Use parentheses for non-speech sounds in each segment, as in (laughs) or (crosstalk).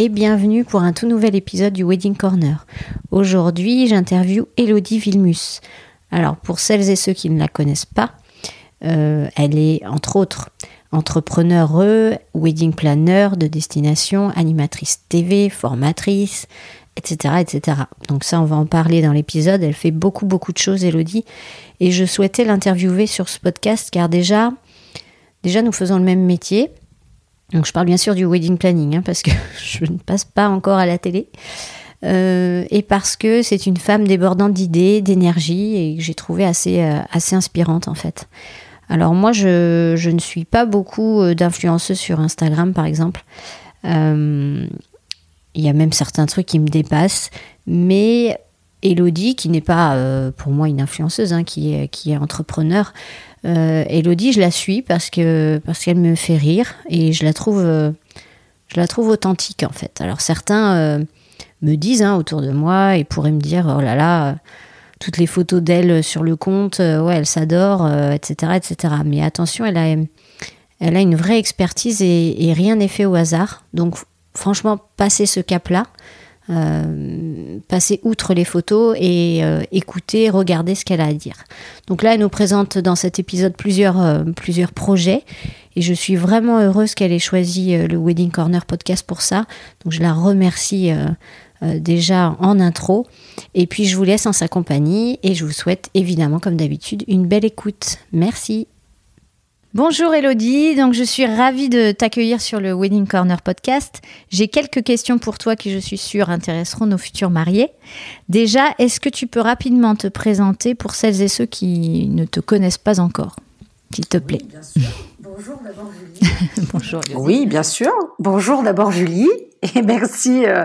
Et bienvenue pour un tout nouvel épisode du Wedding Corner. Aujourd'hui, j'interviewe Elodie Vilmus. Alors, pour celles et ceux qui ne la connaissent pas, euh, elle est entre autres entrepreneur, wedding planner de destination, animatrice TV, formatrice, etc., etc. Donc ça, on va en parler dans l'épisode. Elle fait beaucoup, beaucoup de choses, Elodie. Et je souhaitais l'interviewer sur ce podcast car déjà, déjà, nous faisons le même métier. Donc je parle bien sûr du wedding planning, hein, parce que (laughs) je ne passe pas encore à la télé. Euh, et parce que c'est une femme débordante d'idées, d'énergie, et que j'ai trouvé assez, euh, assez inspirante en fait. Alors moi, je, je ne suis pas beaucoup euh, d'influenceuses sur Instagram, par exemple. Il y a même certains trucs qui me dépassent, mais Elodie, qui n'est pas pour moi une influenceuse, hein, qui, est, qui est entrepreneur, Elodie, je la suis parce que parce qu'elle me fait rire et je la trouve euh, je la trouve authentique en fait. Alors certains euh, me disent hein, autour de moi et pourraient me dire oh là là toutes les photos d'elle sur le compte ouais elle s'adore etc etc. Mais attention elle a elle a une vraie expertise et, et rien n'est fait au hasard. Donc franchement passer ce cap là euh, passer outre les photos et euh, écouter, regarder ce qu'elle a à dire. Donc là, elle nous présente dans cet épisode plusieurs, euh, plusieurs projets et je suis vraiment heureuse qu'elle ait choisi le Wedding Corner podcast pour ça. Donc je la remercie déjà en intro et puis je vous laisse en sa compagnie et je vous souhaite évidemment comme d'habitude une belle écoute. Merci. Bonjour Elodie, donc je suis ravie de t'accueillir sur le Wedding Corner podcast. J'ai quelques questions pour toi qui je suis sûre intéresseront nos futurs mariés. Déjà, est-ce que tu peux rapidement te présenter pour celles et ceux qui ne te connaissent pas encore, s'il te plaît? Oui, bien sûr. Bonjour d'abord Julie. (laughs) Bonjour. Elodie. Oui, bien sûr. Bonjour d'abord Julie et merci euh,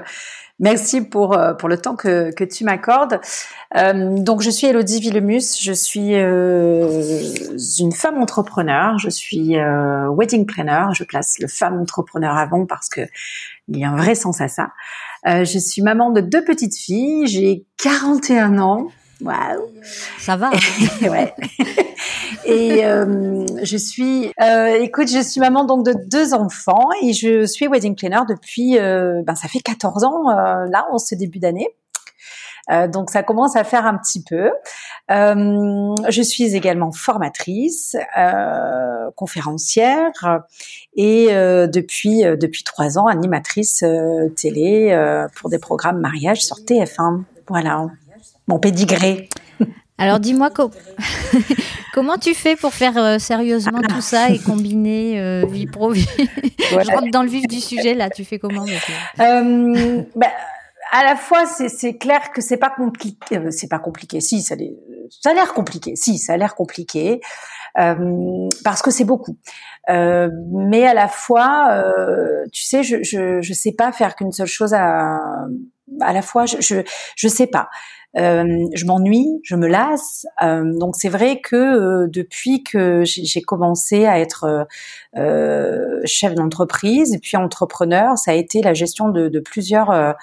Merci pour, euh, pour le temps que, que tu m'accordes. Euh, donc, je suis Elodie Villemus, je suis euh, une femme entrepreneur, je suis euh, wedding planner, je place le femme entrepreneur avant parce que il y a un vrai sens à ça. Euh, je suis maman de deux petites filles, j'ai 41 ans. Waouh Ça va. Hein. (laughs) ouais. Et euh, je suis, euh, écoute, je suis maman donc de deux enfants et je suis wedding planner depuis, euh, ben ça fait 14 ans euh, là en ce début d'année. Euh, donc ça commence à faire un petit peu. Euh, je suis également formatrice, conférencière et depuis depuis trois ans animatrice télé pour des programmes mariage sur TF1. Voilà mon pédigré. Alors dis-moi (laughs) comment tu fais pour faire euh, sérieusement tout ça et combiner euh, vie pro vie. Je rentre dans le vif du sujet là. Tu fais comment euh, bah, À la fois, c'est clair que c'est pas compliqué. C'est pas compliqué. Si ça, ça a l'air compliqué. Si ça a l'air compliqué parce que c'est beaucoup. mais à la fois, tu sais, je, je je sais pas faire qu'une seule chose à à la fois. Je je je sais pas. Euh, je m'ennuie, je me lasse. Euh, donc c'est vrai que euh, depuis que j'ai commencé à être euh, chef d'entreprise et puis entrepreneur, ça a été la gestion de, de plusieurs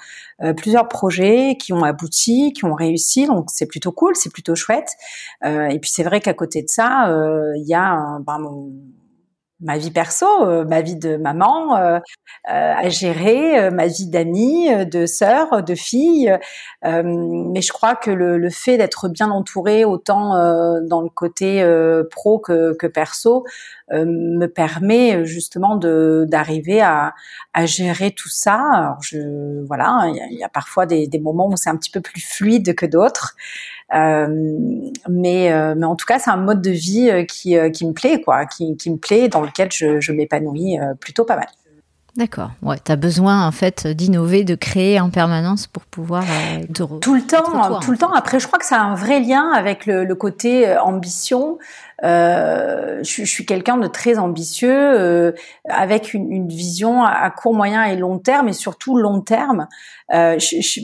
plusieurs projets qui ont abouti, qui ont réussi. Donc c'est plutôt cool, c'est plutôt chouette. et puis c'est vrai qu'à côté de ça, il y a ben, mon, ma vie perso, euh, ma vie de maman, euh, euh, à gérer, ma vie d'amie, de sœur, de fille. mais je crois que le, le fait d'être bien entourée, autant dans le côté pro que, que perso, me permet justement de d'arriver à, à gérer tout ça. Alors je voilà, il y a, parfois des, des moments où c'est un petit peu plus fluide que d'autres. Euh, mais, euh, mais en tout cas, c'est un mode de vie euh, qui, qui me plaît, quoi, qui, qui me plaît, dans lequel je, je m'épanouis plutôt pas mal. D'accord. Ouais, tu as besoin en fait d'innover, de créer en permanence pour pouvoir te tout le temps, tout le temps. Après, je crois que ça a un vrai lien avec le, le côté ambition. Euh, je, je, suis quelqu'un de très ambitieux, euh, avec une, une, vision à court, moyen et long terme, et surtout long terme. Euh, je,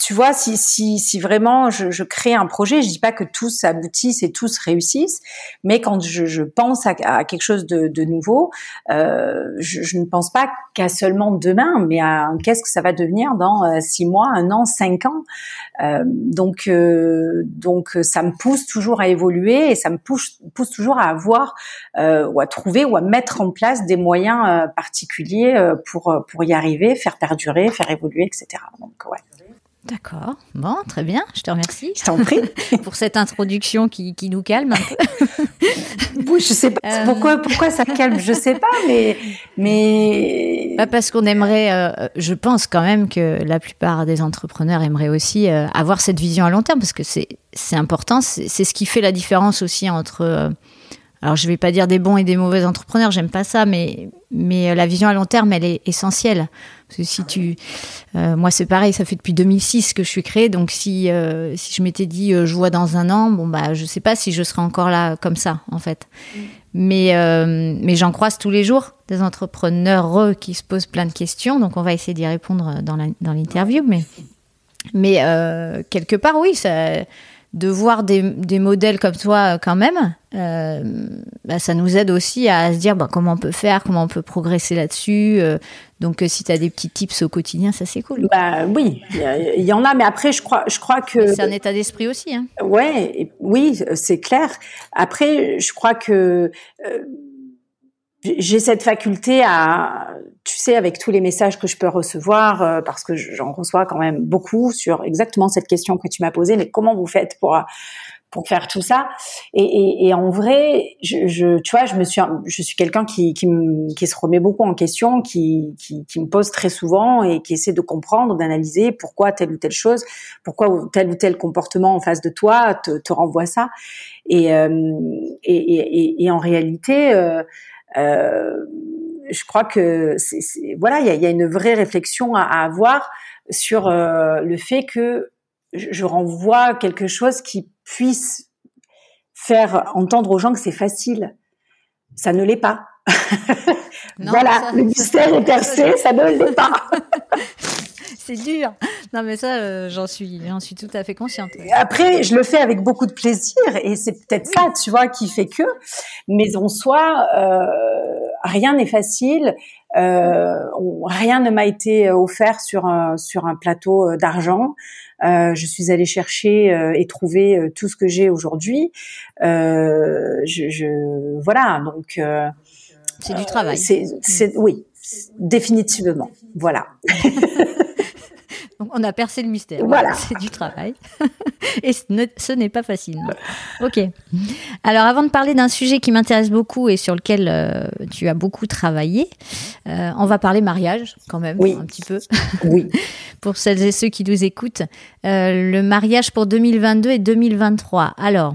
tu vois, si, si, si vraiment je, je, crée un projet, je dis pas que tous aboutissent et tous réussissent, mais quand je, je pense à, à, quelque chose de, de nouveau, euh, je, je, ne pense pas qu'à seulement demain, mais à qu'est-ce que ça va devenir dans euh, six mois, un an, cinq ans. Euh, donc, euh, donc ça me pousse toujours à évoluer et ça me pousse, pousse toujours à avoir euh, ou à trouver ou à mettre en place des moyens particuliers pour pour y arriver, faire perdurer, faire évoluer, etc. Donc ouais. D'accord. Bon, très bien. Je te remercie. Je t'en prie. (laughs) pour cette introduction qui, qui nous calme un peu. (laughs) oui, je sais pas euh... pourquoi, pourquoi ça calme, je sais pas, mais. mais... Pas parce qu'on aimerait, euh, je pense quand même que la plupart des entrepreneurs aimeraient aussi euh, avoir cette vision à long terme parce que c'est important. C'est ce qui fait la différence aussi entre. Euh, alors je vais pas dire des bons et des mauvais entrepreneurs, j'aime pas ça, mais mais la vision à long terme, elle est essentielle. Parce que si tu, euh, moi c'est pareil, ça fait depuis 2006 que je suis créée, donc si euh, si je m'étais dit euh, je vois dans un an, bon bah je sais pas si je serais encore là comme ça en fait. Mais euh, mais j'en croise tous les jours des entrepreneurs qui se posent plein de questions, donc on va essayer d'y répondre dans l'interview, mais mais quelque part oui ça de voir des, des, modèles comme toi quand même, euh, bah, ça nous aide aussi à se dire bah, comment on peut faire, comment on peut progresser là-dessus. Euh, donc euh, si tu as des petits tips au quotidien, ça c'est cool. Bah oui, il y, en a, mais après je crois, je crois que c'est un état d'esprit aussi. Hein. Ouais, oui, c'est clair. Après, je crois que euh, j'ai cette faculté à, tu sais, avec tous les messages que je peux recevoir, euh, parce que j'en reçois quand même beaucoup sur exactement cette question que tu m'as posée, mais comment vous faites pour pour faire tout ça? Et, et, et en vrai, je, je, tu vois, je me suis, je suis quelqu'un qui, qui, qui, se remet beaucoup en question, qui, qui, qui, me pose très souvent et qui essaie de comprendre, d'analyser pourquoi telle ou telle chose, pourquoi tel ou tel comportement en face de toi te, te renvoie ça. Et, euh, et, et, en réalité. Euh, je crois que c'est, voilà, il y a, y a, une vraie réflexion à, à avoir sur euh, le fait que je, renvoie quelque chose qui puisse faire entendre aux gens que c'est facile. Ça ne l'est pas. Non, (laughs) voilà, le mystère est percé, ça ne l'est pas. (laughs) c'est dur. Non, mais ça, euh, j'en suis, j'en suis tout à fait consciente. Après, je le fais avec beaucoup de plaisir et c'est peut-être ça, tu vois, qui fait que. Mais en soi, euh, rien n'est facile. Euh, rien ne m'a été offert sur un, sur un plateau d'argent. Euh, je suis allée chercher euh, et trouver tout ce que j'ai aujourd'hui. Je, je, voilà, donc. c'est du travail. C'est, oui, définitivement. Voilà. (laughs) on a percé le mystère. Voilà. (laughs) C'est du travail. (laughs) Et ce n'est pas facile. Ok. Alors, avant de parler d'un sujet qui m'intéresse beaucoup et sur lequel euh, tu as beaucoup travaillé, euh, on va parler mariage quand même, oui. un petit peu. (laughs) Oui. pour celles et ceux qui nous écoutent. Euh, le mariage pour 2022 et 2023. Alors,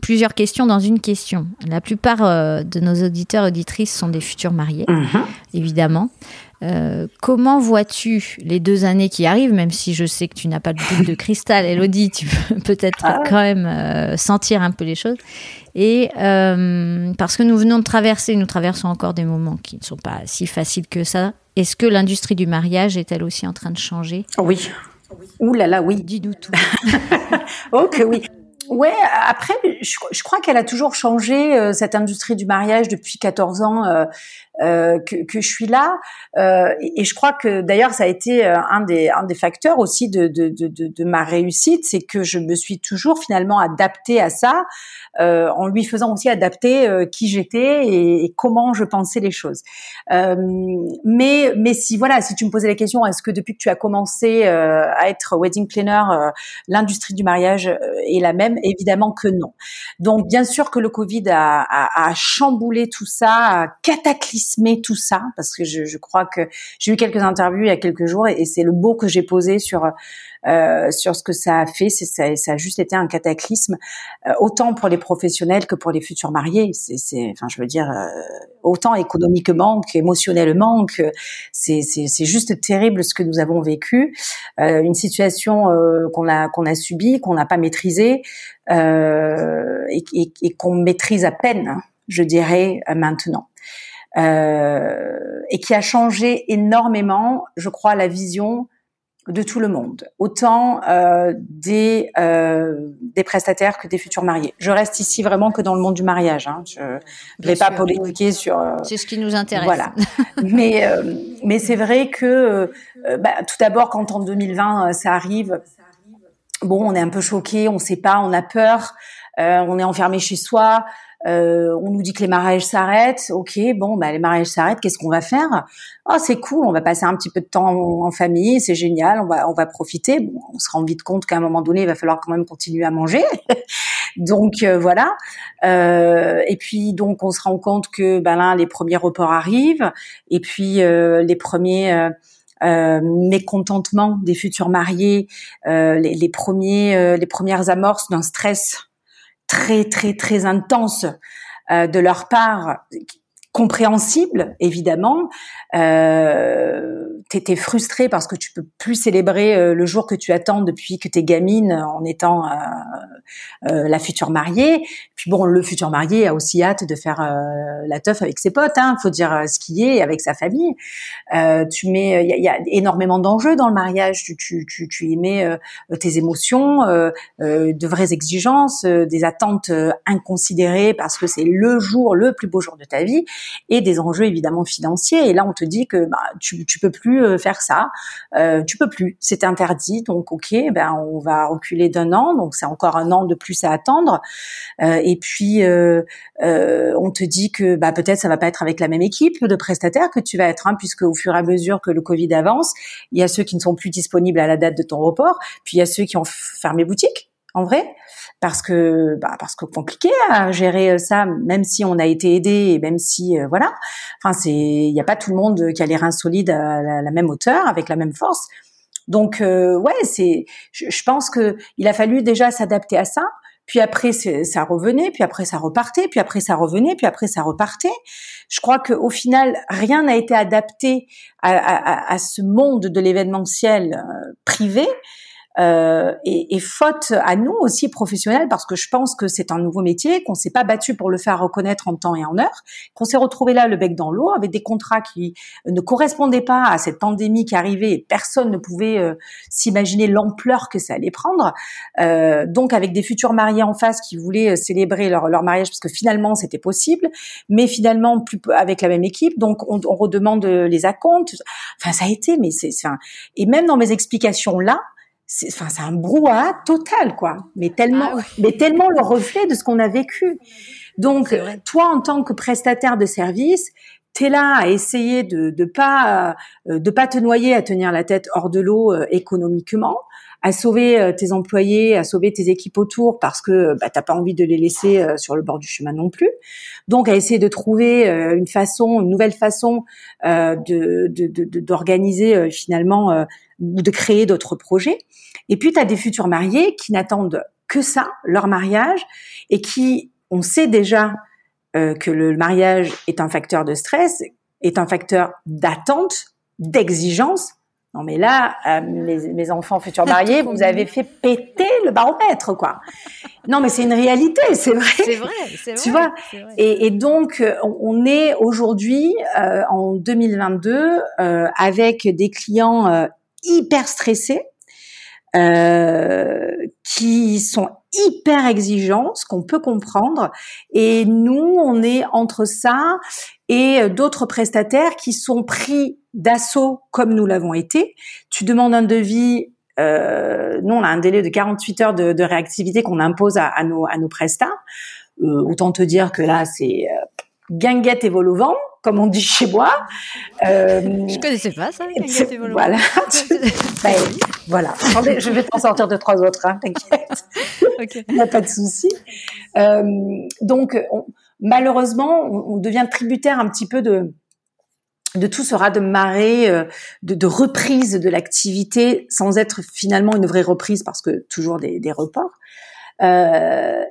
plusieurs questions dans une question. La plupart de nos auditeurs et auditrices sont des futurs mariés, -hmm. évidemment. Euh, comment vois-tu les deux années qui arrivent, même si je sais que tu n'as pas de boule de cristal, Elodie, tu peux (laughs) peut-être ah. quand même euh, sentir un peu les choses. Et euh, parce que nous venons de traverser, nous traversons encore des moments qui ne sont pas si faciles que ça. Est-ce que l'industrie du mariage est elle aussi en train de changer? Oui. Ouh là là, oui. Dis-nous tout. (laughs) oh que oui. Ouais, après, je, crois qu'elle a toujours changé cette industrie du mariage depuis 14 ans. Euh, que, que, je suis là. Euh, et, je crois que d'ailleurs ça a été euh, un des, un des facteurs aussi de, de, de, de ma réussite, c'est que je me suis toujours finalement adaptée à ça, euh, en lui faisant aussi adapter euh, qui j'étais et, et, comment je pensais les choses. mais mais si voilà, si tu me posais la question, est-ce que depuis que tu as commencé à être wedding planner, l'industrie du mariage est la même? Évidemment que non. Donc bien sûr que le Covid a, a, a chamboulé tout ça, a cataclysmé tout ça parce que je, crois que j'ai eu quelques interviews il y a quelques jours et, c'est le beau que j'ai posé sur euh, sur ce que ça a fait. C'est ça, a juste été un cataclysme euh, autant pour les professionnels que pour les futurs mariés. C'est, enfin, je veux dire, euh, autant économiquement qu'émotionnellement, que c'est, c'est, juste terrible ce que nous avons vécu, euh, une situation qu'on a qu'on a subie, qu'on n'a pas maîtrisée et, et, qu'on maîtrise à peine, je dirais maintenant et qui a changé énormément, je crois, la vision de tout le monde, autant euh, des euh, des prestataires que des futurs mariés. Je reste ici vraiment que dans le monde du mariage. Hein. Je ne vais pas polémiquer sur. Euh, c'est ce qui nous intéresse. Voilà. (laughs) mais euh, mais c'est vrai que euh, bah, tout d'abord, quand en 2020 ça arrive, bon, on est un peu choqué, on ne sait pas, on a peur, on est enfermé chez soi. Euh, on nous dit que les mariages s'arrêtent. Ok, bon, bah les mariages s'arrêtent. Qu'est-ce qu'on va faire? Oh, c'est cool. On va passer un petit peu de temps en, famille. C'est génial. On va, on va profiter. Bon, on se rend vite compte qu'à un moment donné, il va falloir quand même continuer à manger. (laughs) donc euh, voilà. Euh, et puis donc on se rend compte que ben là, les premiers reports arrivent. Et puis euh, les premiers euh, mécontentements des futurs mariés, les, les, premiers, les premières amorces d'un stress très très très intense euh, de leur part compréhensible évidemment euh, t'étais frustrée parce que tu peux plus célébrer euh, le jour que tu attends depuis que t'es gamine en étant euh, euh, la future mariée. Puis bon, le futur marié a aussi hâte de faire la teuf avec ses potes, hein, faut dire ce qui est, avec sa famille. tu mets, il y, a, énormément d'enjeux dans le mariage. Tu, tu, tu, tu y mets tes émotions, de vraies exigences, des attentes inconsidérées parce que c'est le jour, le plus beau jour de ta vie, et des enjeux évidemment financiers. Et là, on te dit que bah, tu, tu peux plus euh, faire ça, euh, tu peux plus, c'est interdit. Donc ok, ben on va reculer d'un an, donc c'est encore un an de plus à attendre. Euh, et puis euh, on te dit que bah peut-être ça va pas être avec la même équipe de prestataires que tu vas être, hein, puisque au fur et à mesure que le Covid avance, il y a ceux qui ne sont plus disponibles à la date de ton report, puis il y a ceux qui ont fermé boutique en vrai parce que bah, parce que compliqué à gérer euh, ça même si on a été aidé et même si euh, voilà. Enfin c'est il n'y a pas tout le monde qui a les reins solides à la, même hauteur avec la même force. Donc euh, ouais c'est je, pense que il a fallu déjà s'adapter à ça. Puis après ça revenait puis après ça repartait puis après ça revenait puis après ça repartait. Je crois que au final rien n'a été adapté à, à, à, ce monde de l'événementiel privé euh, et, et, faute à nous aussi professionnels, parce que je pense que c'est un nouveau métier, qu'on s'est pas battu pour le faire reconnaître en temps et en heure, qu'on s'est retrouvé là le bec dans l'eau avec des contrats qui ne correspondaient pas à cette pandémie qui arrivait et personne ne pouvait euh, s'imaginer l'ampleur que ça allait prendre. Euh, donc avec des futurs mariés en face qui voulaient euh, célébrer leur, leur mariage parce que finalement c'était possible, mais finalement plus avec la même équipe, donc on, on redemande les acomptes. Enfin ça a été, mais c'est et même dans mes explications là enfin c'est un brouhaha total quoi. Mais tellement ah mais tellement le reflet de ce qu'on a vécu. Donc toi en tant que prestataire de service tu es là à essayer de de pas euh, de pas te noyer à tenir la tête hors de l'eau euh, économiquement à sauver euh, tes employés, à sauver tes équipes autour parce que bah, t'as pas envie de les laisser sur le bord du chemin non plus. Donc à essayer de trouver une façon, une nouvelle façon de d'organiser de, finalement ou de créer d'autres projets. Et puis, tu as des futurs mariés qui n'attendent que ça, leur mariage, et qui, on sait déjà euh, que le mariage est un facteur de stress, est un facteur d'attente, d'exigence. Non mais là, euh, mes, enfants futurs mariés, vous (laughs) avez fait péter le baromètre, quoi. Non mais c'est une réalité, c'est vrai. C'est vrai, c'est vrai. Tu vois. Et, et, donc, on est aujourd'hui euh, en 2022 euh, avec des clients hyper stressés, euh, qui sont hyper exigeants, ce qu'on peut comprendre. Et nous, on est entre ça et d'autres prestataires qui sont pris d'assaut comme nous l'avons été. Tu demandes un devis, euh, nous on a un délai de 48 heures de, réactivité qu'on impose à, nos, à nos prestats. Euh, autant te dire que là, c'est euh, guinguette et vol au vent, comme on dit chez moi. Euh, je connaissais pas ça, guinguette et vol au Voilà. (laughs) ben, voilà. je vais t'en sortir de trois autres, hein, t'inquiète. Il n'y a pas de souci. Euh, donc, malheureusement, on, devient tributaire un petit peu de de tout ce de marée, euh, de, de reprise de l'activité, sans être finalement une vraie reprise parce que toujours des, des reports. Euh,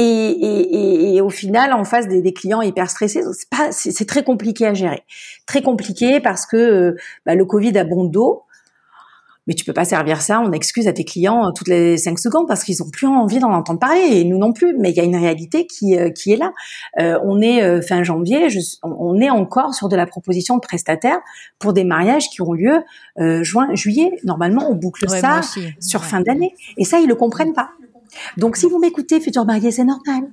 et, et, et, au final, en face des, des clients hyper stressés, c'est pas, c'est très compliqué à gérer, très compliqué parce que euh, bah, le Covid a bon dos mais tu peux pas servir ça on excuse à tes clients euh, toutes les cinq secondes parce qu'ils ont plus envie d'en entendre parler et nous non plus. Mais il y a une réalité qui, euh, qui est là. Euh, on est fin janvier, on est encore sur de la proposition de prestataire pour des mariages qui ont lieu juin, juillet. Normalement, on boucle ça sur fin d'année et ça ils le comprennent pas. Donc, si vous m'écoutez, futur marié, c'est normal.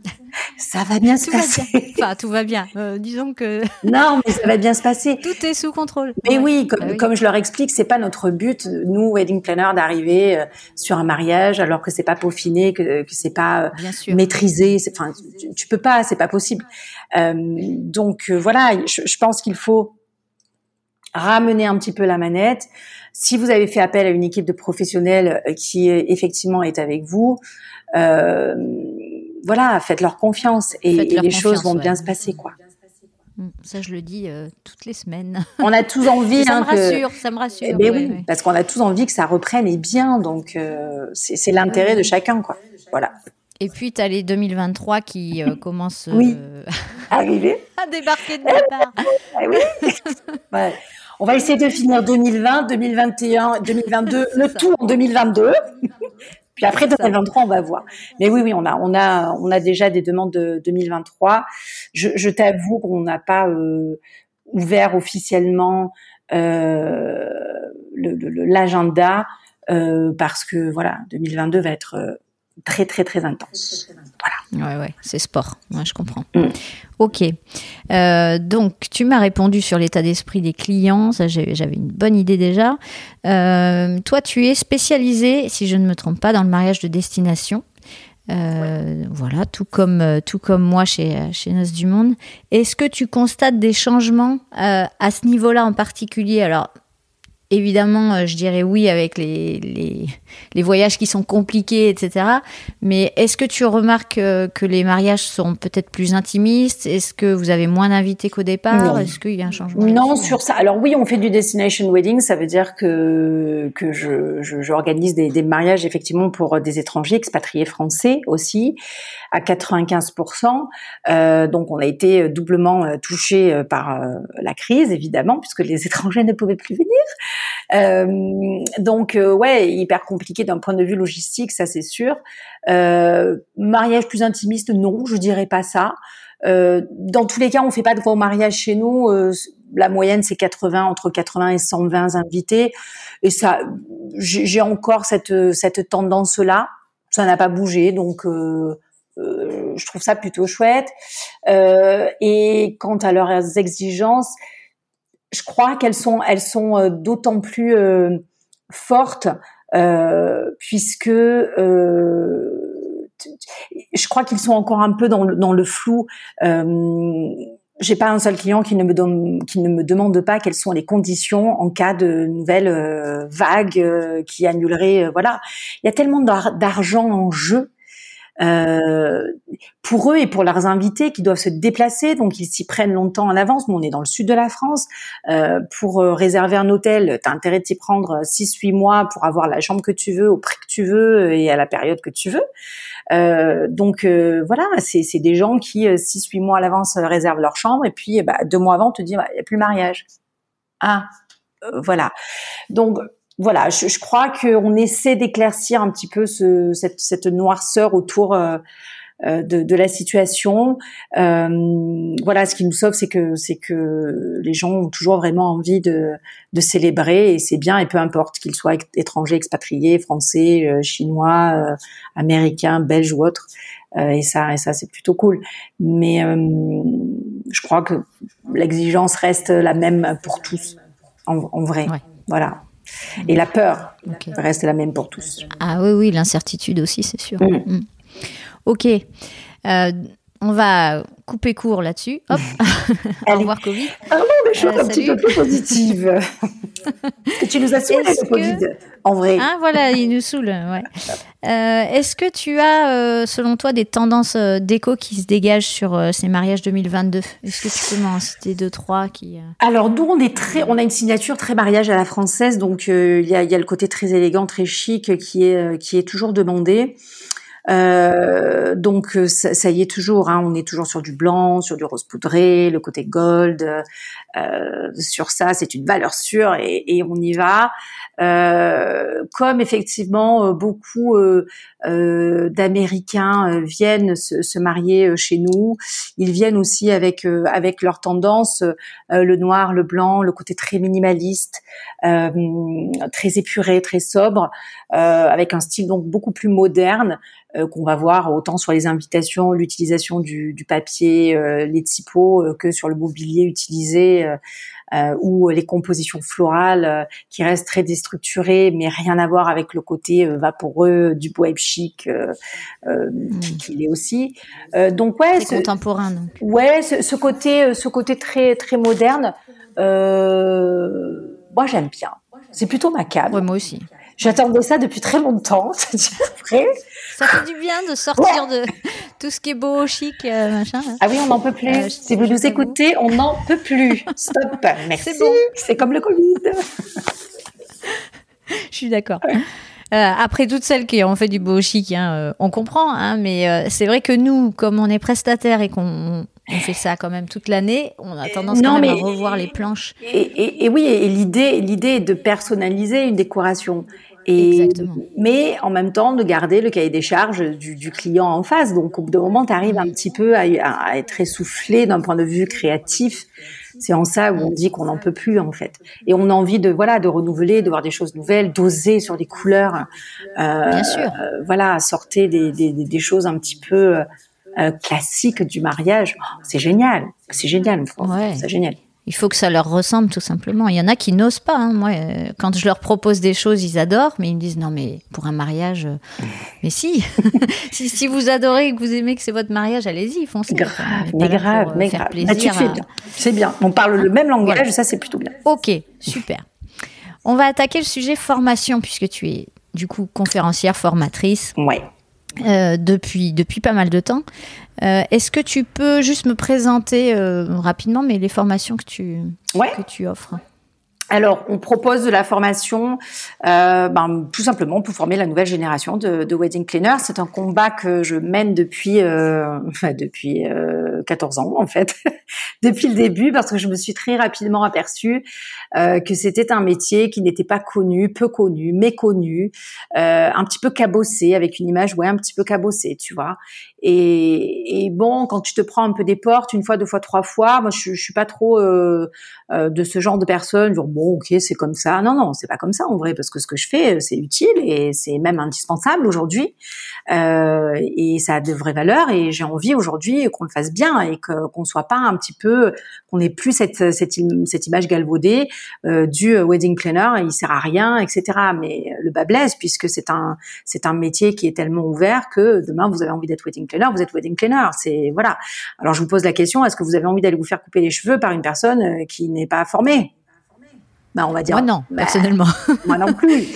Ça va bien se passer. (laughs) Enfin, tout va bien. Euh, disons que. (laughs) non, mais ça va bien se passer. Tout est sous contrôle. Mais oui, comme, bah comme je leur explique, c'est pas notre but, nous, wedding planner, d'arriver euh, sur un mariage alors que c'est pas peaufiné, que, que c'est pas euh, maîtrisé. Enfin, tu, tu, peux pas, c'est pas possible. Euh, donc voilà, je, je pense qu'il faut ramener un petit peu la manette. Si vous avez fait appel à une équipe de professionnels qui effectivement est avec vous, euh, voilà, faites leur confiance et, les choses vont bien se passer, quoi. Mm, ça, je le dis euh, toutes les semaines. (laughs) On a tous envie. ça, me hein, rassure, ça me rassure, eh ben oui, parce qu'on a tous envie que ça reprenne et bien. Donc, euh, c'est l'intérêt de chacun, quoi. Voilà. Et puis, tu as les 2023 qui (laughs) commencent oui. Arriver. (laughs) à débarquer de départ. Ah oui. On va essayer de finir 2020, 2021, 2022, le tout en 2022. Puis après 2023, on va voir. Mais oui, oui, on a, on a, on a déjà des demandes de 2023. Je, je t'avoue qu'on n'a pas euh, ouvert officiellement euh, l'agenda euh, parce que voilà, 2022 va être euh, très très très intense. Voilà. Ouais, ouais, c'est sport. Moi, je comprends. Mm. Ok. Euh, donc, tu m'as répondu sur l'état d'esprit des clients. Ça, j'avais une bonne idée déjà. Euh, toi, tu es spécialisé, si je ne me trompe pas, dans le mariage de destination. Euh, voilà, tout comme, tout comme moi chez, chez Noces du Monde. Est-ce que tu constates des changements à ce niveau-là en particulier? Alors, évidemment, je dirais oui avec les, les, les, voyages qui sont compliqués, etc. Mais est-ce que tu remarques euh, que les mariages sont peut-être plus intimistes? Est-ce que vous avez moins d'invités qu'au départ? Est-ce qu'il y a un changement Non, sur ça. Alors oui, on fait du destination wedding. Ça veut dire que que je j'organise des, des mariages effectivement pour des étrangers expatriés français aussi à 95%. Euh, donc on a été doublement euh, touché par la crise évidemment puisque les (laughs) étrangers ne pouvaient plus venir. Euh, donc euh, ouais, hyper compliqué d'un point de vue logistique, ça c'est sûr. Euh, mariage plus intimiste, non, je dirais pas ça. dans tous les cas, on fait pas de gros mariages chez nous. la moyenne c'est 80 entre 80 et 120 invités et ça j'ai encore cette cette tendance là ça n'a pas bougé donc euh, je trouve ça plutôt chouette euh, et quant à leurs exigences je crois qu'elles sont, elles sont euh, d'autant plus euh, fortes euh, puisque je crois qu'ils sont encore un peu dans le, flou. j'ai pas un seul client qui ne me demande pas quelles sont les conditions en cas de nouvelle vague qui annulerait. voilà, il y a tellement d'argent en jeu euh, pour eux et pour leurs invités qui doivent se déplacer, donc ils s'y prennent longtemps en avance. Nous, on est dans le sud de la France. Euh, pour euh, réserver un hôtel, tu as intérêt de t'y prendre 6-8 mois pour avoir la chambre que tu veux, au prix que tu veux et à la période que tu veux. Euh, donc voilà, c'est des gens qui 6-8 mois à l'avance réservent leur chambre et puis bah, deux mois avant, on te dit, il bah, n'y a plus le mariage. Ah, voilà. Donc voilà, je, je crois qu'on essaie d'éclaircir un petit peu ce, cette, cette, noirceur autour euh, euh, de, de, la situation. Euh, voilà, ce qui nous sauve, c'est que c'est que les gens ont toujours vraiment envie de, de célébrer et c'est bien et peu importe qu'ils soient étrangers, expatriés, français, euh, chinois, euh, américains, belges ou autres. et ça, et ça, c'est plutôt cool. Mais je crois que l'exigence reste la même pour tous, en, en vrai. Voilà. Et la peur reste la même pour tous. Ah oui, oui, l'incertitude aussi, c'est sûr. Mm. Mm. Ok. Euh, on va couper court là-dessus. Hop. (laughs) (laughs) Au revoir Covid. Pardon, mais je suis euh, un petit peu plus positive. (laughs) tu nous as saoulé le Covid, en vrai. Ah voilà, il nous saoule. Ouais. Euh, est-ce que tu as, selon toi, des tendances d'écho qui se dégagent sur ces mariages 2022 Est-ce que tu peux m'en citer deux, trois qui Alors nous, on est très, on a une signature très mariage à la française, donc il y a, y, a, le côté très élégant, très chic qui est qui est toujours demandé. Euh, donc euh, ça, y est toujours, hein, on est toujours sur du blanc, sur du rose poudré, le côté gold. Euh, sur ça, c'est une valeur sûre et, on y va. Euh, comme effectivement euh, beaucoup d'Américains viennent se, se, marier chez nous, ils viennent aussi avec avec leur tendance, le noir, le blanc, le côté très minimaliste, très épuré, très sobre, avec un style donc beaucoup plus moderne. Euh, qu'on va voir autant sur les invitations, l'utilisation du, du, papier, euh, les typos, euh, que sur le mobilier utilisé ou les compositions florales qui restent très déstructurées, mais rien à voir avec le côté vaporeux du bohème chic mmh. qu'il est aussi. donc ouais, c'est contemporain. Donc. Ouais, ce, ce, côté, ce côté très très moderne. moi j'aime bien. C'est plutôt ma cave. Ouais, moi aussi. J'attendais ça depuis très longtemps, (laughs) c'est vrai. Ça fait du bien de sortir de (laughs) tout ce qui est beau, chic, euh, machin. Ah oui, on n'en peut plus. Euh, si vous nous écoutez, on n'en peut plus. Stop. (laughs) Merci. C'est bon. C'est comme le Covid. Je suis d'accord. Euh, après toutes celles qui ont fait du beau chic, hein, on comprend, hein, mais c'est vrai que nous, comme on est prestataire et qu'on on fait ça quand même toute l'année, on a tendance quand même à revoir les planches. Et, et oui, et l'idée, l'idée est de personnaliser une décoration. Et, mais en même temps de garder le cahier des charges du, du client en face. Donc au bout d'un moment, tu arrives un petit peu à, à être essoufflé d'un point de vue créatif. C'est en ça où on dit qu'on n'en peut plus en fait. Et on a envie de voilà de renouveler, de voir des choses nouvelles, d'oser sur des couleurs. Euh, Bien sûr. Euh, voilà, sortir des, des, des, choses un petit peu euh, classiques du mariage. Oh, c'est génial, c'est génial, ouais. c'est génial. Il faut que ça leur ressemble tout simplement. Il y en a qui n'osent pas. Hein. Moi, euh, quand je leur propose des choses, ils adorent, mais ils me disent non, mais pour un mariage, euh, mais si. (laughs) si, si vous adorez et que vous aimez que c'est votre mariage, allez-y, foncez. Grave, mais grave, mais grave. Bah, tu fais bien. C'est bien. On parle le même langage, ça c'est plutôt bien. Ok, super. On va attaquer le sujet formation puisque tu es du coup conférencière, formatrice. Ouais. Euh, depuis, depuis pas mal de temps. Euh, Est-ce que tu peux juste me présenter euh, rapidement mais les formations que tu, ouais. que tu offres? Alors, on propose de la formation, euh, ben, tout simplement pour former la nouvelle génération de, de wedding cleaners. C'est un combat que je mène depuis, euh, (laughs) depuis euh, 14 ans en fait, (laughs) depuis le début, parce que je me suis très rapidement aperçue euh, que c'était un métier qui n'était pas connu, peu connu, méconnu, euh, un petit peu cabossé, avec une image ouais un petit peu cabossée, tu vois. Et, et, bon, quand tu te prends un peu des portes une fois, deux fois, trois fois, moi je, je suis pas trop euh, euh, de ce genre de personne. Genre bon, ok, c'est comme ça. Non, non, c'est pas comme ça en vrai, parce que ce que je fais, c'est utile et c'est même indispensable aujourd'hui. Euh, et ça a de vraies valeurs. Et j'ai envie aujourd'hui qu'on le fasse bien et qu'on soit pas un petit peu, qu'on ait plus cette cette, cette image galvaudée euh, du wedding planner, il sert à rien, etc. Mais le bas blesse puisque c'est un c'est un métier qui est tellement ouvert que demain vous avez envie d'être wedding planner, vous êtes wedding planner. C'est voilà. Alors je vous pose la question est-ce que vous avez envie d'aller vous faire couper les cheveux par une personne euh, qui n'est pas formée? Bah, on va dire. Moi non, bah, personnellement. (laughs) Moi non plus.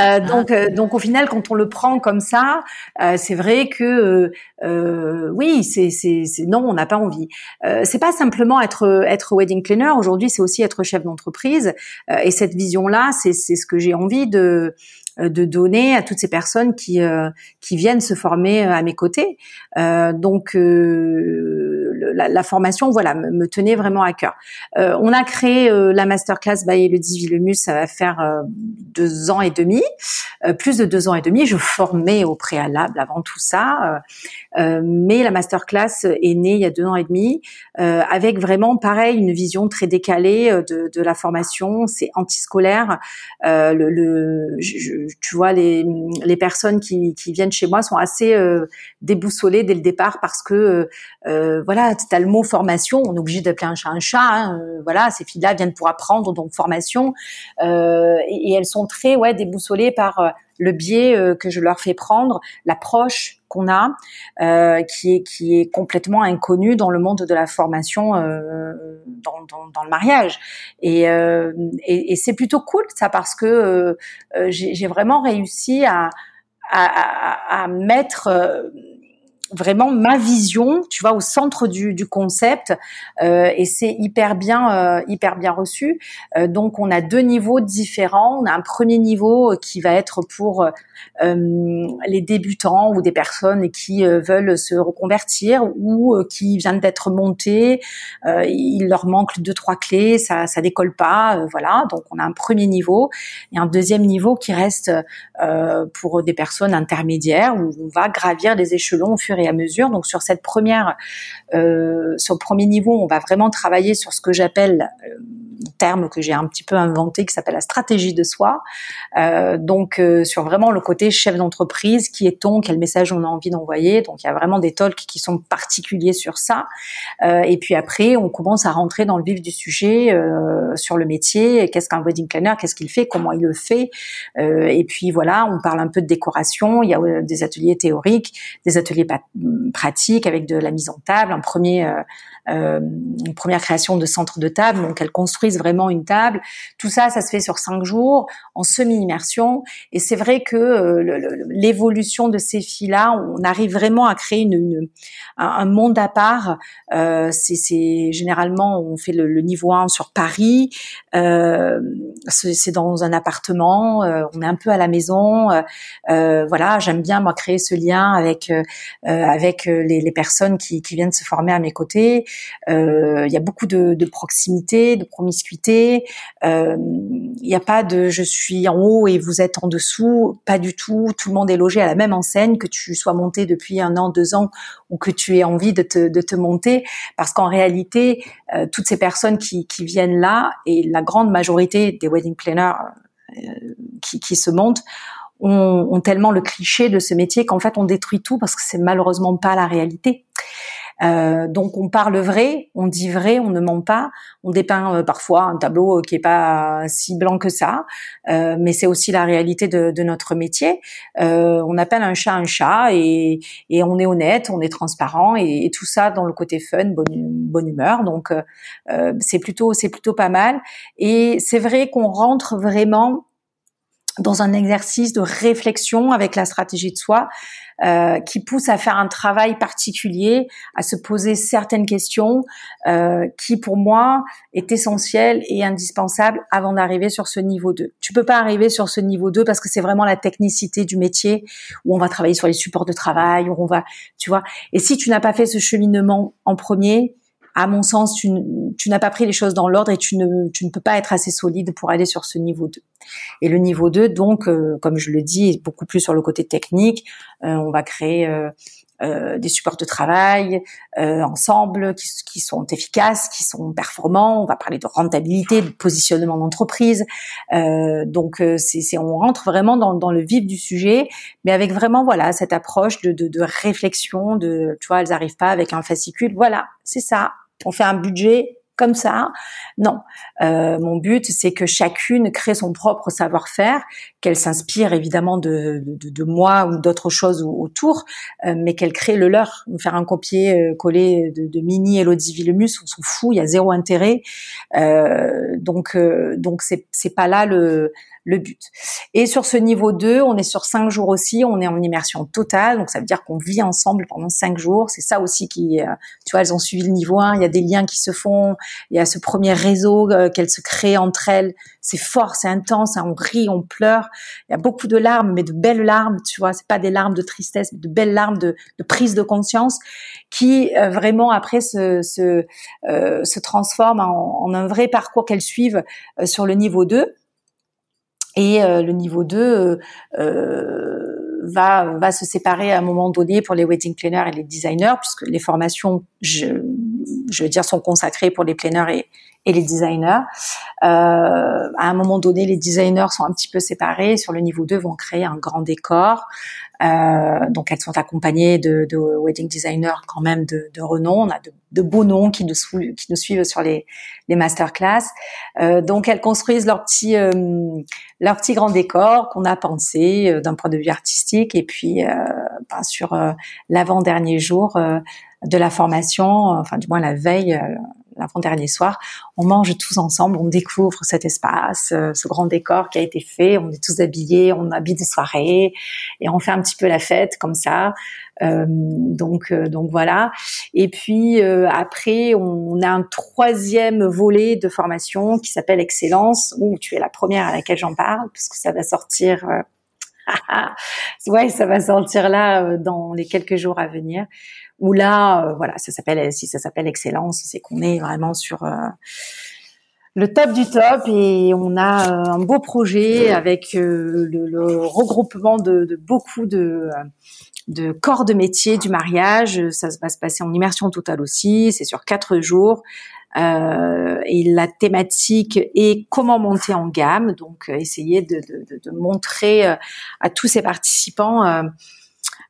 Euh, donc, euh, donc au final, quand on le prend comme ça, euh, c'est vrai que euh, oui, c'est, c'est, non, on n'a pas envie. c'est pas simplement être être wedding planner. Aujourd'hui, c'est aussi être chef d'entreprise. et cette vision-là, c'est, c'est ce que j'ai envie de de donner à toutes ces personnes qui qui viennent se former à mes côtés. donc la, la, formation, voilà, me, tenait vraiment à cœur. Euh, on a créé euh, la masterclass by Elodie Villemus, ça va faire euh, deux ans et demi, plus de deux ans et demi. Je formais au préalable avant tout ça, mais la masterclass est née il y a deux ans et demi, avec vraiment pareil une vision très décalée de, de la formation. C'est antiscolaire. le, le tu vois les, les personnes qui, qui viennent chez moi sont assez déboussolées dès le départ parce que euh, voilà, tu as le mot formation, on est obligé d'appeler un chat un chat. Hein, euh, voilà, ces filles-là viennent pour apprendre, donc formation, euh, et, elles sont très ouais déboussolées par euh, le biais que je leur fais prendre, l'approche qu'on a, qui est qui est complètement inconnue dans le monde de la formation, dans, dans, le mariage. Et, et, c'est plutôt cool ça parce que j'ai vraiment réussi à, à mettre vraiment ma vision, tu vois, au centre du, du concept, euh, et c'est hyper bien, euh, hyper bien reçu. Euh, donc, on a deux niveaux différents. On a un premier niveau qui va être pour les débutants ou des personnes qui veulent se reconvertir ou qui viennent d'être montés, il leur manque deux trois clés, ça ça décolle pas, voilà. Donc on a un premier niveau et un deuxième niveau qui reste pour des personnes intermédiaires où on va gravir les échelons au fur et à mesure. Donc sur cette première, sur le premier niveau, on va vraiment travailler sur ce que j'appelle terme que j'ai un petit peu inventé qui s'appelle la stratégie de soi. Euh, donc euh, sur vraiment le côté chef d'entreprise, qui est-on, quel message on a envie d'envoyer. Donc il y a vraiment des talks qui sont particuliers sur ça. Euh, et puis après, on commence à rentrer dans le vif du sujet euh, sur le métier. Qu'est-ce qu'un wedding planner Qu'est-ce qu'il fait Comment il le fait euh, Et puis voilà, on parle un peu de décoration. Il y a euh, des ateliers théoriques, des ateliers pratiques avec de la mise en table, un premier euh, une première création de centre de table, donc elles construisent vraiment une table. Tout ça, ça se fait sur cinq jours en semi-immersion. Et c'est vrai que euh, l'évolution de ces filles-là, on arrive vraiment à créer une, une un, monde à part. Euh, c'est généralement on fait le, le, niveau 1 sur Paris. Euh, c'est dans un appartement. Euh, on est un peu à la maison. Euh, voilà, j'aime bien moi créer ce lien avec avec les, les personnes qui, viennent se former à mes côtés. Euh, il y a beaucoup de, proximité, de promiscuité. Euh, il n'y a pas de je suis en haut et vous êtes en dessous. Pas du tout. Tout le monde est logé à la même enseigne, que tu sois monté depuis un an, deux ans ou que tu aies envie de te, monter. Parce qu'en réalité, euh, toutes ces personnes qui, viennent là et la grande majorité des wedding planners qui se montent ont, tellement le cliché de ce métier qu'en fait on détruit tout parce que c'est malheureusement pas la réalité. Euh, donc on parle vrai, on dit vrai, on ne ment pas. On dépeint euh, parfois un tableau euh, qui est pas si blanc que ça, mais c'est aussi la réalité de, de notre métier. on appelle un chat un chat et, et, on est honnête, on est transparent et, et tout ça dans le côté fun, bonne, bonne humeur. Donc c'est plutôt c'est plutôt pas mal. Et c'est vrai qu'on rentre vraiment dans un exercice de réflexion avec la stratégie de soi. Euh, qui pousse à faire un travail particulier, à se poser certaines questions euh, qui pour moi est essentiel et indispensable avant d'arriver sur ce niveau 2. Tu peux pas arriver sur ce niveau 2 parce que c'est vraiment la technicité du métier où on va travailler sur les supports de travail, où on va, tu vois. Et si tu n'as pas fait ce cheminement en premier, à mon sens, tu, n'as pas pris les choses dans l'ordre et tu ne, tu ne peux pas être assez solide pour aller sur ce niveau 2. Et le niveau 2, donc, euh, comme je le dis, est beaucoup plus sur le côté technique. Euh, on va créer euh, des supports de travail ensemble qui, qui, sont efficaces, qui sont performants. On va parler de rentabilité, de positionnement d'entreprise. donc, c'est, on rentre vraiment dans, dans, le vif du sujet, mais avec vraiment voilà cette approche de, de, de réflexion. De, tu vois, elles arrivent pas avec un fascicule. Voilà, c'est ça on fait un budget comme ça. Non, euh, mon but c'est que chacune crée son propre savoir-faire, qu'elle s'inspire évidemment de, de, moi ou d'autres choses autour, euh, mais qu'elle crée le leur. Faire un copier-coller de, de, Mini Elodie Villemus, on s'en fout, il y a zéro intérêt. Euh, donc donc c'est c'est pas là le le but. Et sur ce niveau 2, on est sur cinq jours aussi, on est en immersion totale, donc ça veut dire qu'on vit ensemble pendant cinq jours. C'est ça aussi qui, euh, tu vois, elles ont suivi le niveau 1, il y a des liens qui se font, il y a ce premier réseau euh, qu'elles se créent entre elles. C'est fort, c'est intense, hein, on rit, on pleure. Il y a beaucoup de larmes, mais de belles larmes, tu vois, c'est pas des larmes de tristesse, mais de belles larmes de, prise de conscience qui euh, vraiment après se, se, se transforment en, en, un vrai parcours qu'elles suivent sur le niveau 2 et euh, le niveau 2 euh, euh, va, va se séparer à un moment donné pour les wedding planners et les designers, puisque les formations, je, je veux dire, sont consacrées pour les planners et, les designers. Euh, à un moment donné, les designers sont un petit peu séparés. Sur le niveau 2, vont créer un grand décor. Euh, donc, elles sont accompagnées de, de, wedding designers quand même de, de renom. On a de, de, beaux noms qui nous, qui nous suivent sur les, les masterclass. Euh, donc, elles construisent leur petit, euh, leur petit grand décor qu'on a pensé d'un point de vue artistique. Et puis, ben, sur l'avant-dernier jour de la formation, enfin du moins la veille, l'avant-dernier soir, on mange tous ensemble, on découvre cet espace, euh, ce grand décor qui a été fait, on est tous habillés, on habille des soirées et on fait un petit peu la fête comme ça. Euh, donc euh, donc voilà. Et puis après, on, a un troisième volet de formation qui s'appelle Excellence, où tu es la première à laquelle j'en parle puisque ça va sortir. (laughs) ouais, ça va sortir là dans les quelques jours à venir où là, euh, voilà, ça s'appelle, si ça s'appelle excellence, c'est qu'on est vraiment sur euh, le top du top et on a euh, un beau projet avec le, regroupement de, beaucoup de, de corps de métier du mariage. Ça va se passer en immersion totale aussi. C'est sur quatre jours. Euh, et la thématique est comment monter en gamme. Donc, essayer de, de, de montrer à tous ces participants euh,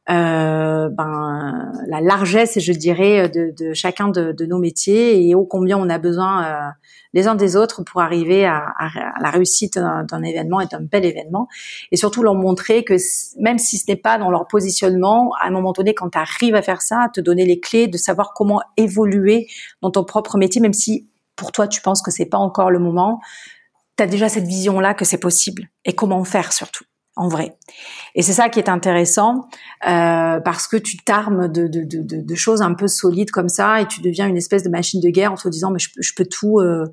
ben, la largesse, je dirais, de, de chacun de, de, nos métiers et ô combien on a besoin euh, les uns des autres pour arriver à, à, la réussite d'un événement et d'un bel événement. Et surtout leur montrer que même si ce n'est pas dans leur positionnement, à un moment donné, quand tu arrives à faire ça, te donner les clés de savoir comment évoluer dans ton propre métier, même si pour toi tu penses que c'est pas encore le moment, tu as déjà cette vision-là que c'est possible et comment faire surtout en vrai. Et c'est ça qui est intéressant euh, parce que tu t'armes de, de, de, de, choses un peu solides comme ça et tu deviens une espèce de machine de guerre en te disant mais je, peux tout, euh,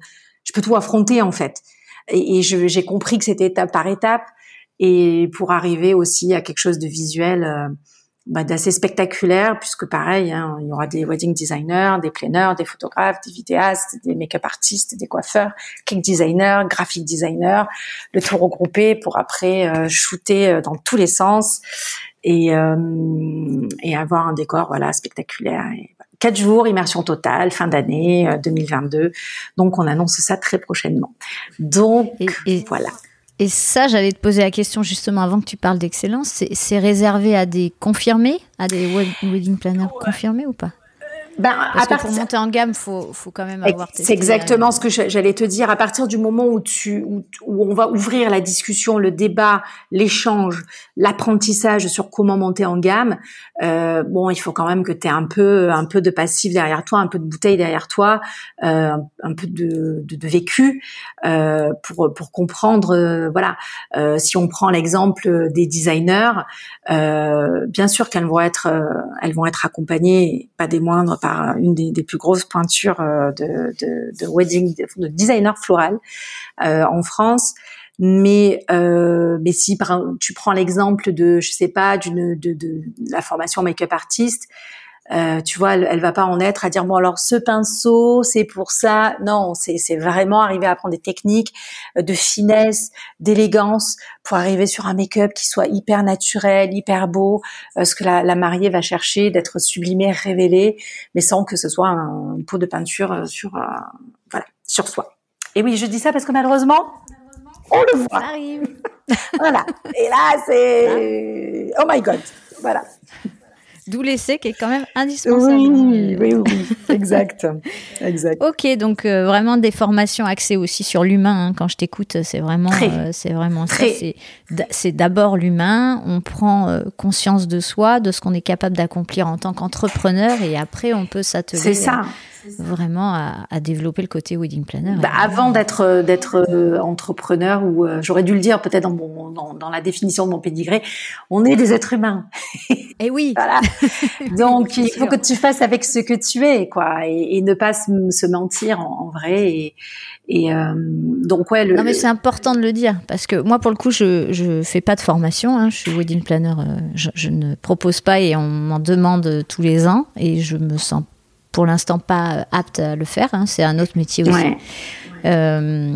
je peux tout affronter en fait. Et, et j'ai compris que c'était étape par étape et pour arriver aussi à quelque chose de visuel. Euh, bah, d'assez spectaculaire puisque pareil, hein, il y aura des wedding designers, des planeurs, des photographes, des vidéastes, des make-up artistes, des coiffeurs, cake designers, graphic designers, le tout regroupé pour après euh, shooter euh, dans tous les sens et, euh, et avoir un décor voilà spectaculaire. Et, Quatre jours, immersion totale, fin d'année 2022. Donc on annonce ça très prochainement. Donc et, voilà. Et ça, j'allais te poser la question justement avant que tu parles d'excellence. C'est réservé à des confirmés, à des wedding planners confirmés ou pas? Ben, Parce que pour monter en gamme, faut, faut quand même avoir. C'est exactement ce que j'allais te dire. À partir du moment où tu, où, on va ouvrir la discussion, le débat, l'échange, l'apprentissage sur comment monter en gamme, euh, bon, il faut quand même que tu aies un peu, un peu de passif derrière toi, un peu de bouteille derrière toi, euh, un peu de, de, de vécu euh, pour pour comprendre. Euh, voilà, euh, si on prend l'exemple des designers, euh, bien sûr qu'elles vont être, elles vont être accompagnées, pas des moindres par une des, plus grosses pointures euh, de, de, de wedding, de designer floral euh, en France. Mais euh, mais si tu prends l'exemple de je sais pas d'une de, de, la formation make-up artiste, euh, tu vois, elle, elle, va pas en être à dire bon alors ce pinceau c'est pour ça. Non, c'est c'est vraiment arriver à apprendre des techniques euh, de finesse, d'élégance pour arriver sur un make-up qui soit hyper naturel, hyper beau, euh, ce que la, la, mariée va chercher d'être sublimé, révélé, mais sans que ce soit un, pot de peinture sur voilà sur soi. Et oui, je dis ça parce que malheureusement, on le voit. Ça arrive. (laughs) voilà. Et là, c'est oh my god. Voilà. D'où l'essai qui est quand même indispensable. Oui, oui, oui, (laughs) exact, exact. Ok, donc euh, vraiment des formations axées aussi sur l'humain. Hein. Quand je t'écoute, c'est vraiment, euh, c'est vraiment ça. C'est d'abord l'humain. On prend euh, conscience de soi, de ce qu'on est capable d'accomplir en tant qu'entrepreneur, et après on peut s'atteler. C'est ça vraiment à, développer le côté wedding planner. Bah, avant d'être d'être euh, entrepreneur ou euh, j'aurais dû le dire peut-être dans, dans, dans la définition de mon pédigré, on est des êtres humains. Et (laughs) eh oui. voilà. (laughs) Donc il faut que tu fasses avec ce que tu es quoi et, ne pas se, mentir en, vrai et, et euh, donc ouais. Le, non mais c'est important de le dire parce que moi pour le coup je je fais pas de formation, hein, je suis wedding planner, je, je ne propose pas et on m'en demande tous les ans et je me sens pour l'instant pas apte à le faire. Hein. c'est un autre métier aussi. Euh,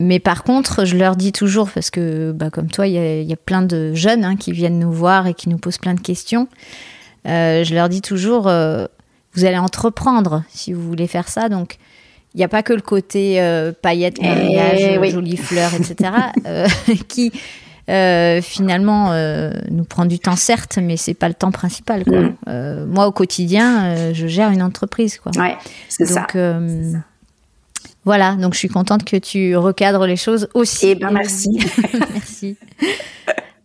mais par contre, je leur dis toujours, parce que bah, comme toi, il y, a plein de jeunes hein, qui viennent nous voir et qui nous posent plein de questions. Euh, je leur dis toujours, euh, vous allez entreprendre si vous voulez faire ça. Donc, il n'y a pas que le côté paillettes, eh mariage, jolies fleurs, etc., (laughs) (laughs) qui euh, finalement euh, nous prend du temps certes, mais c'est pas le temps principal. Quoi. Mm. Euh, moi au quotidien, je gère une entreprise. Quoi. Ouais, c'est ça. Voilà, donc je suis contente que tu recadres les choses aussi. Eh ben merci. (laughs) merci.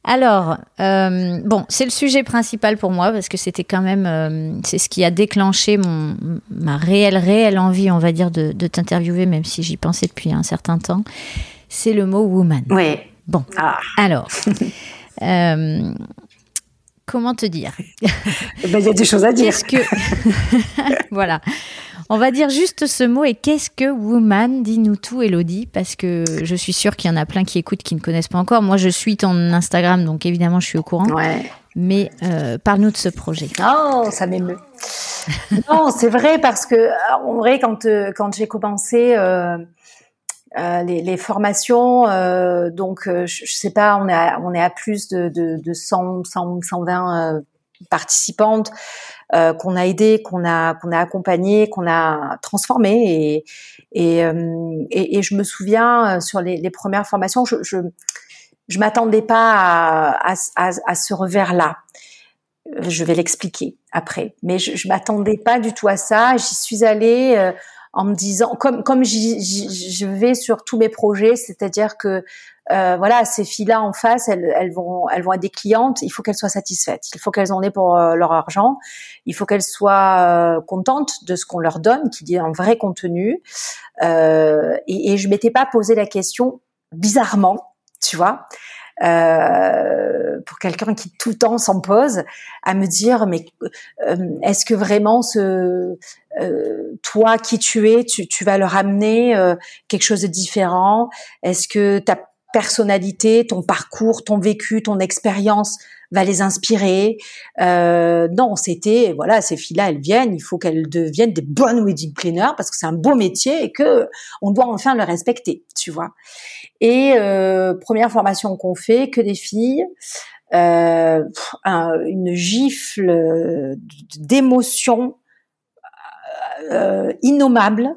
Alors, bon, c'est le sujet principal pour moi parce que c'était quand même, c'est ce qui a déclenché mon, ma réelle, réelle envie, on va dire, de, de t'interviewer, même si j'y pensais depuis un certain temps. C'est le mot woman. Oui. Bon, ah. alors, (laughs) euh, comment te dire eh ben, Il y a des choses à dire. que (laughs) voilà, on va dire juste ce mot et qu'est-ce que woman Dis-nous tout, Elodie, parce que je suis sûre qu'il y en a plein qui écoutent qui ne connaissent pas encore. Moi, je suis ton Instagram, donc évidemment, je suis au courant. Ouais. Mais euh, parle-nous de ce projet. Oh, ça m'émeut. non, c'est vrai parce que en vrai, quand euh, quand j'ai commencé. Euh, les, les, formations, euh, donc euh, je, je, sais pas, on est à, on est à plus de, de, de 100, 100 120 participantes qu'on a aidées, qu'on a qu'on a accompagnées, qu'on a transformées et et, et, et je me souviens sur les, les premières formations, je je, je m'attendais pas à, à, à, ce revers là. Je vais l'expliquer après, mais je, je m'attendais pas du tout à ça. J'y suis allée en me disant, comme comme je vais sur tous mes projets, c'est-à-dire que euh, voilà, ces filles-là en face, elles, elles, vont elles vont être des clientes. Il faut qu'elles soient satisfaites. Il faut qu'elles en aient pour euh, leur argent. Il faut qu'elles soient euh, contentes de ce qu'on leur donne, qui dit un vrai contenu. Euh, et, et je m'étais pas posé la question bizarrement, tu vois. Euh, pour quelqu'un qui tout le temps s'en pose, à me dire mais euh, est-ce que vraiment ce euh, toi qui tu es, tu, tu vas leur amener quelque chose de différent? Est-ce que ta personnalité, ton parcours, ton vécu, ton expérience va les inspirer. Euh, non, c'était voilà, ces filles-là, elles viennent, il faut qu'elles deviennent des bonnes wedding planners parce que c'est un beau métier et que on doit enfin le respecter, tu vois. Et euh, première formation qu'on fait, que des filles. Euh, une gifle d'émotion euh, innommable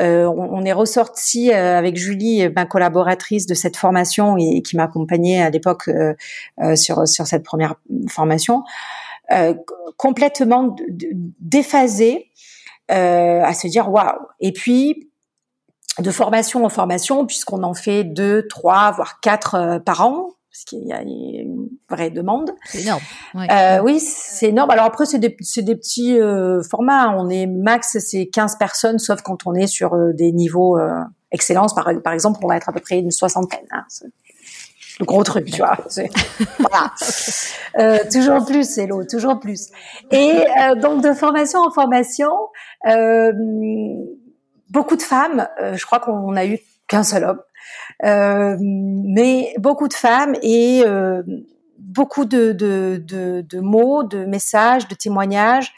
euh, on, est ressorti euh, avec Julie, ma collaboratrice de cette formation et, qui m'accompagnait à l'époque euh, sur sur cette première formation, complètement déphasée, à se dire waouh. Et puis de formation en formation, puisqu'on en fait deux, trois, voire quatre par an, parce qu'il y a une vraie demande. C'est énorme. Euh, oui, c'est énorme. Alors après, c'est des, des, petits euh, formats. On est max, c'est 15 personnes, sauf quand on est sur euh, des niveaux euh, excellence. Par, par exemple, on va être à peu près une soixantaine. Hein. Le gros truc, tu vois. voilà. (laughs) Euh, toujours plus, c'est l'eau, toujours plus. Et donc de formation en formation, beaucoup de femmes. je crois qu'on a eu qu'un seul homme. Euh, mais beaucoup de femmes et euh, beaucoup de, de, de, de, mots, de messages, de témoignages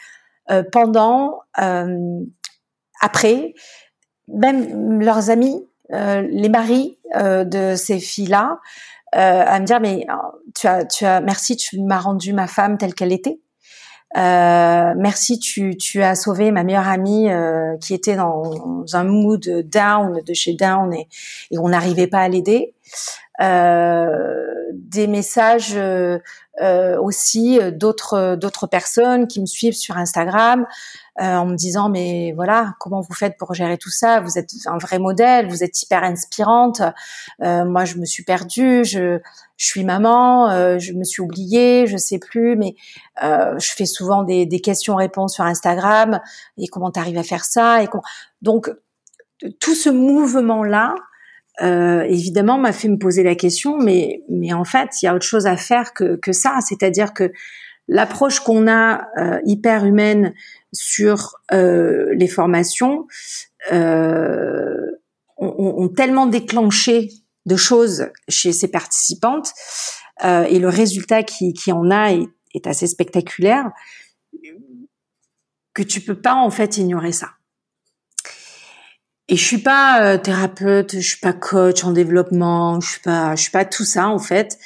euh, pendant, après, même leurs amis, les maris de ces filles-là, à me dire mais tu as, tu as, merci, tu m'as rendu ma femme telle qu'elle était. Euh, merci, tu, tu as sauvé ma meilleure amie euh, qui était dans, un mood down de chez Down et, et on n'arrivait pas à l'aider. Euh, des messages aussi d'autres d'autres personnes qui me suivent sur Instagram en me disant mais voilà comment vous faites pour gérer tout ça? Vous êtes un vrai modèle, vous êtes hyper inspirante. moi je me suis perdue, je je suis maman, je me suis oubliée, je sais plus, mais je fais souvent des, des questions-réponses sur Instagram. Et comment tu arrives à faire ça? Et donc tout ce mouvement là euh, évidemment m'a fait me poser la question, mais mais en fait, il y a autre chose à faire que que ça, c'est-à-dire que l'approche qu'on a euh, hyper humaine sur euh, les formations euh, ont, ont, tellement déclenché de choses chez ces participantes euh, et le résultat qui, qui en a est, est assez spectaculaire que tu peux pas en fait ignorer ça. Et je suis pas euh, thérapeute, je suis pas coach en développement, je suis pas, je suis pas tout ça en fait.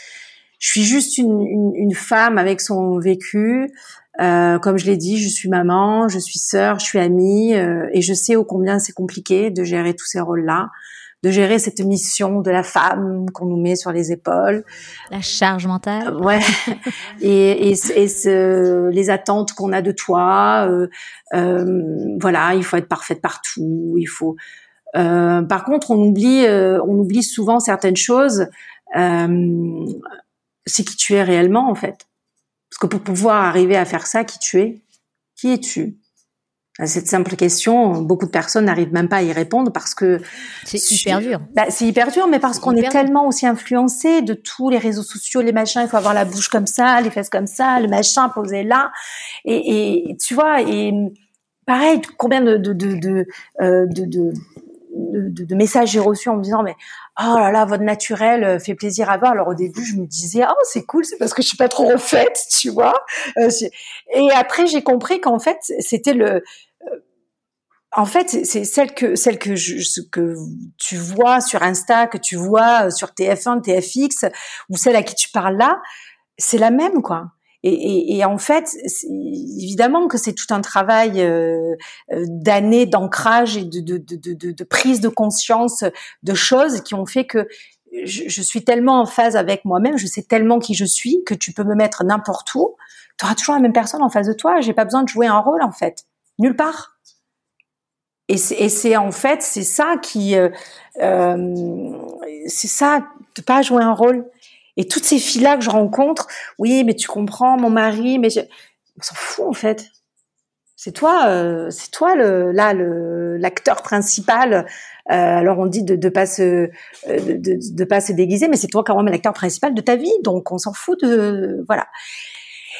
Je suis juste une, une, une femme avec son vécu. Euh, comme je l'ai dit, je suis maman, je suis sœur, je suis amie, euh, et je sais ô combien c'est compliqué de gérer tous ces rôles-là de gérer cette mission de la femme qu'on nous met sur les épaules. La charge mentale. Euh, ouais. (laughs) et et, et ce, les attentes qu'on a de toi. Euh, euh, voilà, il faut être parfaite partout. Il faut. Euh, par contre, on oublie, euh, on oublie souvent certaines choses. c'est qui tu es réellement en fait. Parce que pour pouvoir arriver à faire ça, qui tu es, qui es-tu? À cette simple question, beaucoup de personnes n'arrivent même pas à y répondre parce que c'est hyper dur. Bah, c'est hyper dur, mais parce qu'on est tellement aussi influencé de tous les réseaux sociaux, les machins. Il faut avoir la bouche comme ça, les fesses comme ça, le machin posé là, et, et tu vois. Et pareil, combien de de de de, euh, de, de de, de, messages j'ai reçus en me disant mais oh là là votre naturel euh, fait plaisir à voir alors au début je me disais oh c'est cool c'est parce que je suis pas trop refaite tu vois euh, et après j'ai compris qu'en fait c'était le en fait, c'est celle que celle que je, que tu vois sur Insta, que tu vois euh, sur TF1, TFX, ou celle à qui tu parles là, c'est la même quoi. Et, et, et en fait, évidemment que c'est tout un travail euh, euh d'années d'ancrage et de, de, de, de, de prise de conscience de choses qui ont fait que je, je suis tellement en phase avec moi-même, je sais tellement qui je suis que tu peux me mettre n'importe où, tu auras toujours la même personne en face de toi. J'ai pas besoin de jouer un rôle en fait, nulle part. Et c'est en fait c'est ça qui euh, euh, c'est ça de pas jouer un rôle. Et toutes ces filles là que je rencontre, oui, mais tu comprends, mon mari, mais je... on s'en fout en fait. C'est toi, euh, c'est toi le là le l'acteur principal. Euh, alors on dit de de pas se euh, de, de, de, pas se déguiser, mais c'est toi quand même l'acteur principal de ta vie. Donc on s'en fout de voilà.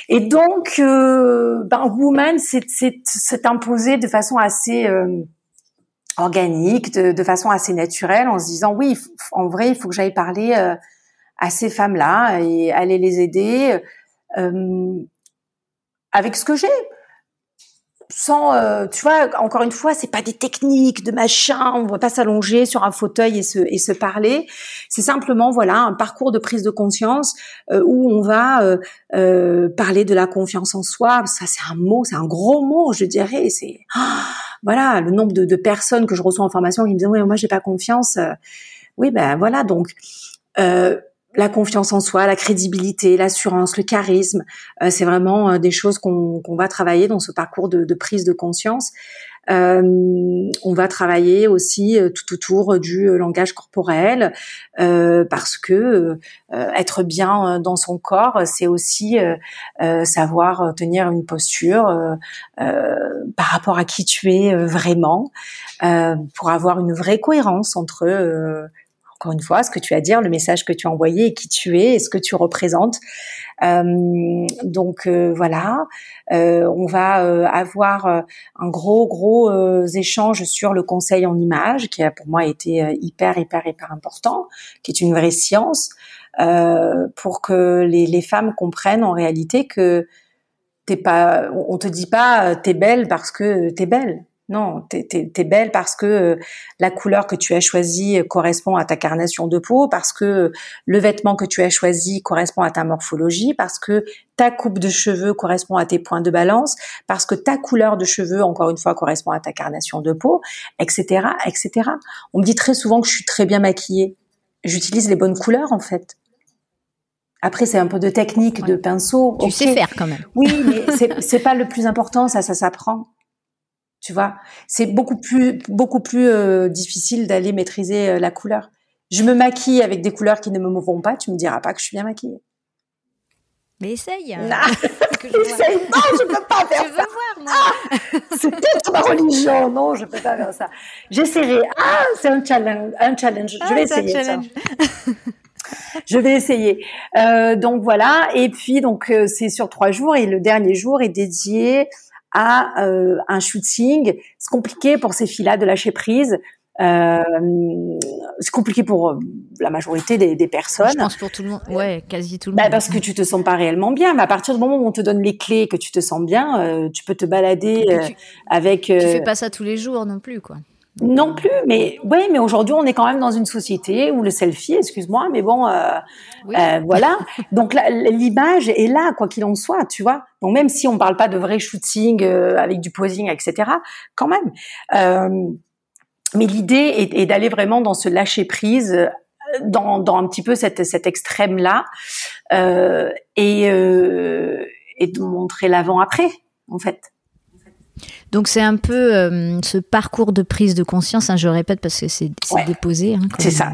Et donc, euh, ben, Woman s'est imposé de façon assez euh, organique, de, façon assez naturelle, en se disant oui, en vrai, il faut que j'aille parler euh, à ces femmes-là et aller les aider euh, avec ce que j'ai. Sans, euh, tu vois, encore une fois, c'est pas des techniques de machin. On va pas s'allonger sur un fauteuil et se et se parler. C'est simplement, voilà, un parcours de prise de conscience où on va parler de la confiance en soi. Ça, c'est un mot, c'est un gros mot, je dirais. C'est ah, voilà, le nombre de, personnes que je reçois en formation qui me disent oui, moi j'ai pas confiance. Euh, oui, ben voilà, donc euh, la confiance en soi, la crédibilité, l'assurance, le charisme, euh, c'est vraiment des choses qu'on va travailler dans ce parcours de, de prise de conscience. Euh, on va travailler aussi euh, tout autour du euh, langage corporel parce que être bien dans son corps, c'est aussi savoir tenir une posture par rapport à qui tu es vraiment, pour avoir une vraie cohérence entre encore une fois, ce que tu as à dire, le message que tu as envoyé et qui tu es et ce que tu représentes. Euh, donc euh, voilà, euh, on va avoir un gros gros échange sur le conseil en image qui a pour moi été hyper hyper hyper important, qui est une vraie science pour que les, les femmes comprennent en réalité que t'es pas, on te dit pas t'es belle parce que t'es belle. Non, t'es es, belle parce que euh, la couleur que tu as choisie correspond à ta carnation de peau, parce que le vêtement que tu as choisi correspond à ta morphologie, parce que ta coupe de cheveux correspond à tes points de balance, parce que ta couleur de cheveux, encore une fois, correspond à ta carnation de peau, etc., etc. On me dit très souvent que je suis très bien maquillée. J'utilise les bonnes couleurs, en fait. Après, c'est un peu de technique, de pinceau. Tu sais faire quand même. Oui, mais c'est pas le plus important, ça, ça s'apprend. Tu vois, c'est beaucoup plus beaucoup plus euh, difficile d'aller maîtriser euh, la couleur. Je me maquille avec des couleurs qui ne me mourront pas. Tu me diras pas que je suis bien maquillée. Mais essaye. Non, (laughs) essaye. non je peux pas faire je veux voir, moi. Ah, c'est peut-être ma religion. Non, je peux pas faire ça. J'essaierai. Ah, c'est un challenge. Un challenge. je vais ah, essayer ça. je vais essayer. Euh, donc voilà. Et puis donc euh, c'est sur trois jours et le dernier jour est dédié à euh, un shooting. C'est compliqué pour ces filles-là de lâcher prise. Euh, c'est compliqué pour euh, la majorité des, des, personnes. Je pense pour tout le monde, ouais, quasi tout le bah, monde. Parce que tu te sens pas réellement bien, mais à partir du moment où on te donne les clés, que tu te sens bien, euh, tu peux te balader euh, avec. Tu fais pas ça tous les jours non plus, quoi. Non plus, mais ouais, mais aujourd'hui on est quand même dans une société où le selfie, excuse-moi, mais bon, euh, euh, voilà. (laughs) Donc l'image est là, quoi qu'il en soit, tu vois. Donc même si on parle pas de vrai shooting avec du posing, etc., quand même. Euh, mais l'idée est, d'aller vraiment dans ce lâcher prise, euh, dans, dans un petit peu cet, cet extrême là, euh, et, euh, et de montrer l'avant après, en fait. Donc c'est un peu euh, ce parcours de prise de conscience, hein, je répète parce que c'est déposé hein, comme, ça.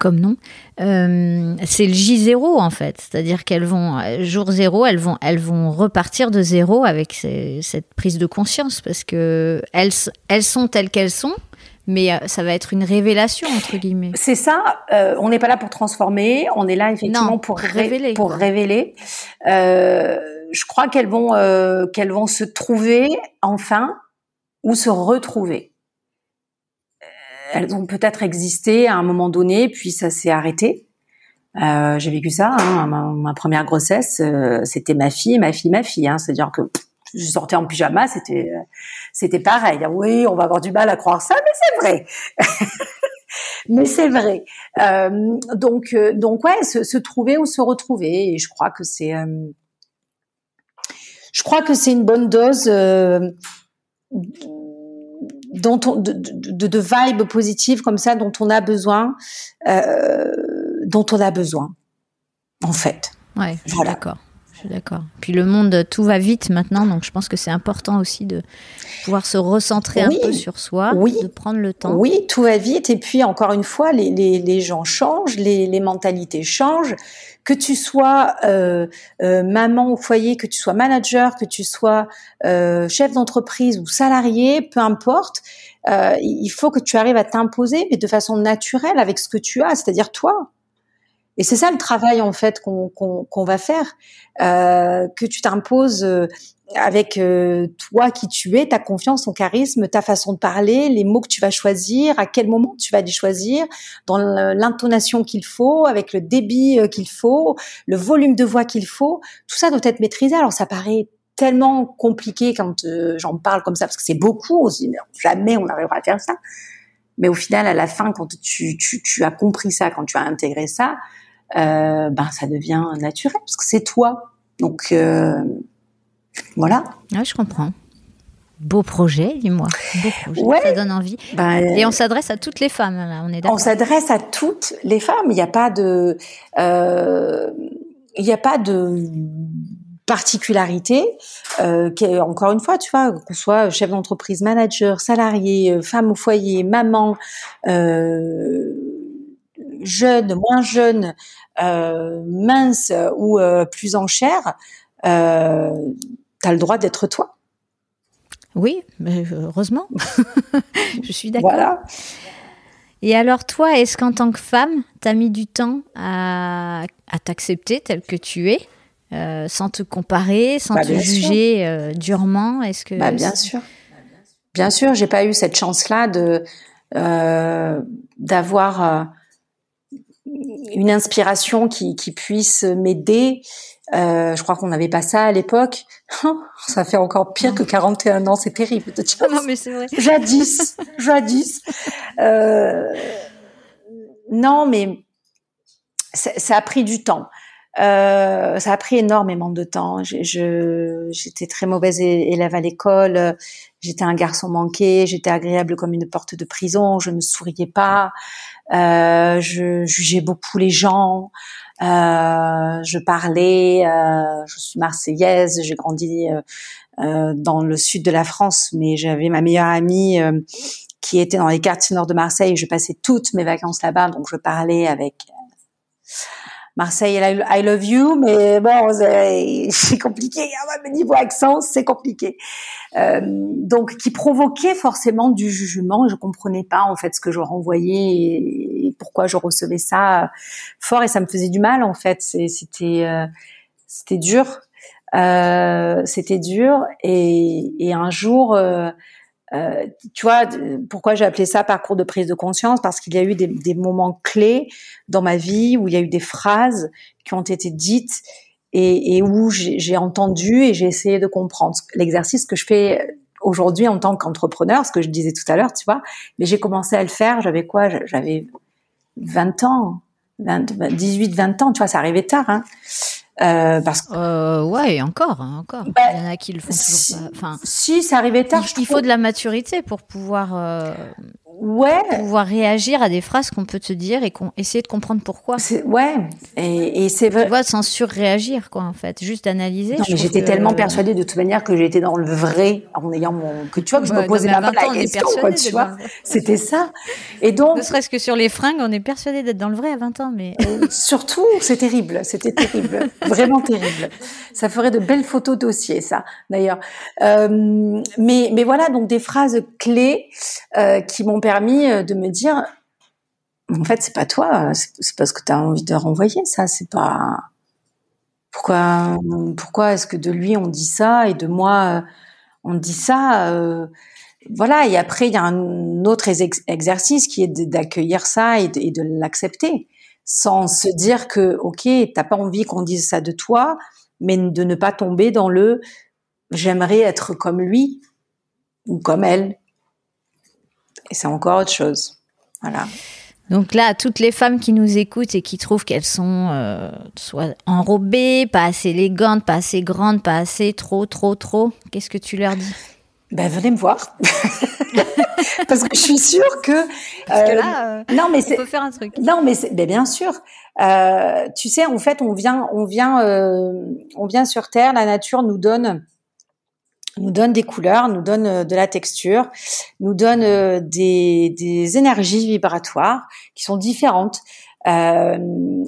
comme nom. Euh, c'est le J0 en fait, c'est-à-dire qu'elles vont euh, jour zéro, elles vont elles vont repartir de zéro avec ces, cette prise de conscience parce que elles elles sont telles qu'elles sont, mais ça va être une révélation entre guillemets. C'est ça. Euh, on n'est pas là pour transformer, on est là effectivement pour révéler. Pour révéler. Euh, je crois qu'elles vont euh, qu'elles vont se trouver enfin ou se retrouver. Euh, elles ont peut-être existé à un moment donné, puis ça s'est arrêté. J'ai vécu ça. Hein, ma, ma, première grossesse, c'était ma fille, ma fille, ma fille. Hein, C'est-à-dire que je sortais en pyjama, c'était c'était pareil. Oui, on va avoir du mal à croire ça, mais c'est vrai. (laughs) mais c'est vrai. Euh, donc euh, donc ouais, se, se, trouver ou se retrouver. Et je crois que c'est euh, je crois que c'est une bonne dose euh, dont on, de, de, de vibe positive comme ça dont on a besoin, euh, dont on a besoin, en fait. Ouais, voilà. d'accord d'accord. Puis le monde, tout va vite maintenant, donc je pense que c'est important aussi de pouvoir se recentrer un peu sur soi, oui. de prendre le temps. Oui, tout va vite. Et puis encore une fois, les, les, les gens changent, les, les, mentalités changent. Que tu sois euh, euh, maman au foyer, que tu sois manager, que tu sois euh, chef d'entreprise ou salarié, peu importe, euh, il faut que tu arrives à t'imposer, mais de façon naturelle avec ce que tu as, c'est-à-dire toi. Et c'est ça le travail en fait qu'on qu'on va faire, euh, que tu t'imposes euh, avec euh, toi qui tu es, ta confiance, ton charisme, ta façon de parler, les mots que tu vas choisir, à quel moment tu vas les choisir, dans l'intonation qu'il faut, avec le débit euh, qu'il faut, le volume de voix qu'il faut. Tout ça doit être maîtrisé. Alors ça paraît tellement compliqué quand j'en parle comme ça parce que c'est beaucoup. On se dit mais jamais on arrivera à faire ça. Mais au final, à la fin, quand tu, tu, tu as compris ça, quand tu as intégré ça, euh, ben ça devient naturel parce que c'est toi. Donc euh, voilà. Ouais, je comprends. Beau projet, dis-moi. Ouais, ça donne envie. Ben, Et on s'adresse à toutes les femmes, là, on est d'accord. On s'adresse à toutes les femmes. Il n'y a pas de, euh, il n'y a pas de particularité. Euh, qui est, encore une fois, tu vois, qu'on soit chef d'entreprise, manager, salarié, euh, femme au foyer, maman. Euh, jeune, moins jeune, euh, mince ou euh, plus en chair, euh, tu as le droit d'être toi. Oui, mais heureusement. (laughs) Je suis d'accord. Voilà. Et alors toi, est-ce qu'en tant que femme, tu as mis du temps à, à t'accepter tel que tu es, euh, sans te comparer, sans bah, te juger euh, durement? Est-ce que bah, bien sûr, bien sûr, j'ai pas eu cette chance-là de euh, d'avoir une inspiration qui, qui puisse m'aider. Euh, je crois qu'on n'avait pas ça à l'époque. ça fait encore pire que 41 ans, c'est terrible. Non, mais c'est vrai. Jadis, jadis. Euh, non, mais ça, ça, a pris du temps. Euh, ça a pris énormément de temps. J'étais très mauvaise élève à l'école. J'étais un garçon manqué. J'étais agréable comme une porte de prison. Je ne souriais pas. Euh, je jugeais beaucoup les gens. Euh, je parlais. Euh, je suis marseillaise. J'ai grandi euh, dans le sud de la France, mais j'avais ma meilleure amie qui était dans les quartiers nord de Marseille. Je passais toutes mes vacances là-bas, donc je parlais avec Marseille, I love you, mais bon, c'est (laughs) compliqué. Hein, niveau accent, c'est compliqué. Euh, donc, qui provoquait forcément du jugement. Je comprenais pas en fait ce que je renvoyais et, pourquoi je recevais ça fort et ça me faisait du mal en fait. C'était euh, c'était dur, euh, c'était dur et, et un jour. Euh, tu vois, pourquoi j'ai appelé ça parcours de prise de conscience? Parce qu'il y a eu des, moments clés dans ma vie où il y a eu des phrases qui ont été dites et, et où j'ai entendu et j'ai essayé de comprendre. L'exercice que je fais aujourd'hui en tant qu'entrepreneur, ce que je disais tout à l'heure, tu vois, mais j'ai commencé à le faire, j'avais quoi? J'avais 20 ans, 18, 20 ans, tu vois, ça arrivait tard. Hein. Euh, parce que euh, ouais, encore, hein, encore. Bah, il y en a qui le font toujours pas. Enfin, si, ça arrivait tard. Il, il faut de la maturité pour pouvoir euh, ouais. pouvoir réagir à des phrases qu'on peut te dire et qu'on essayer de comprendre pourquoi. Ouais, et, et c'est vrai. Tu vois, sans surréagir, quoi, en fait, juste analyser. Non, mais j'étais tellement persuadée de toute manière que j'étais dans le vrai en ayant mon que tu vois que je me posais même pas la question, quoi, tu vois. (laughs) C'était ça. Et donc. Ne serait-ce que sur les fringues, on est persuadé d'être dans le vrai à 20 ans, mais. Euh, surtout, c'est terrible, c'était terrible, vraiment terrible. Ça ferait de belles photos dossiers, ça, d'ailleurs. Euh, mais mais voilà, donc des phrases clés euh, qui m'ont permis euh, de me dire, en fait, c'est pas toi, c'est parce que tu as envie de renvoyer ça, c'est pas. Pourquoi, pourquoi est-ce que de lui on dit ça et de moi euh, on dit ça euh, Voilà. Et après, il y a un autre exercice qui est d'accueillir ça et de, l'accepter, sans se dire que ok, t'as pas envie qu'on dise ça de toi, mais de ne pas tomber dans le j'aimerais être comme lui ou comme elle et c'est encore autre chose. Voilà. Donc là, toutes les femmes qui nous écoutent et qui trouvent qu'elles sont euh, soit enrobées, pas assez élégantes, pas assez grandes, pas assez trop, trop, trop, qu'est-ce que tu leur dis? Ben venez me voir. (laughs) Parce que je suis sûre que. Parce que là, euh, non mais c'est. faire un truc. Non mais c'est, ben bien sûr. Euh, tu sais, en fait, on vient, on vient, on vient sur Terre. La nature nous donne nous donne des couleurs, nous donne euh, de la texture, nous donne euh, des, des énergies vibratoires qui sont différentes. Euh,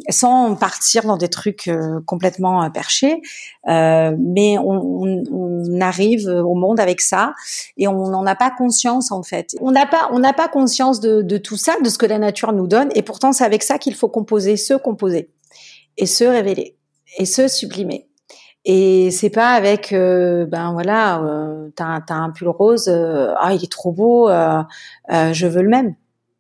sans partir dans des trucs euh, complètement perchés, euh, mais on, on, on, arrive au monde avec ça et on n'en a pas conscience en fait. On n'a pas, on n'a pas conscience de, de, tout ça, de ce que la nature nous donne, et pourtant c'est avec ça qu'il faut composer, se composer et se révéler et se sublimer. Et c'est pas avec, euh, ben voilà, euh, t'as, as un pull rose, euh, ah il est trop beau, euh, je veux le même.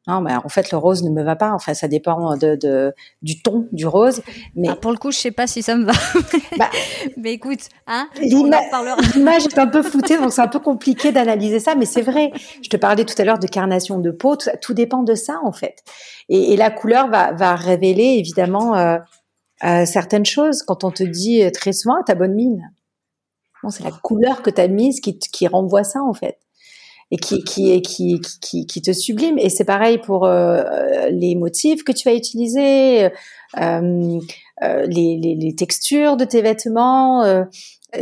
Non, mais en fait le rose ne me va pas. Enfin, ça dépend de, de du ton du rose. Mais ah, pour le coup, je sais pas si ça me va. (laughs) bah, (laughs) mais écoute, hein, (laughs) l'image est un peu floutée, donc c'est un peu compliqué d'analyser ça. Mais c'est vrai. Je te parlais tout à l'heure de carnation de peau. Tout, tout dépend de ça en fait. Et, et la couleur va, va révéler évidemment euh, certaines choses. Quand on te dit euh, très souvent, ta bonne mine. c'est la couleur que tu as mise qui, qui renvoie ça, en fait. Et qui, qui, qui, qui, qui te sublime. Et c'est pareil pour euh, les motifs que tu vas utiliser, euh, les, les, les, textures de tes vêtements,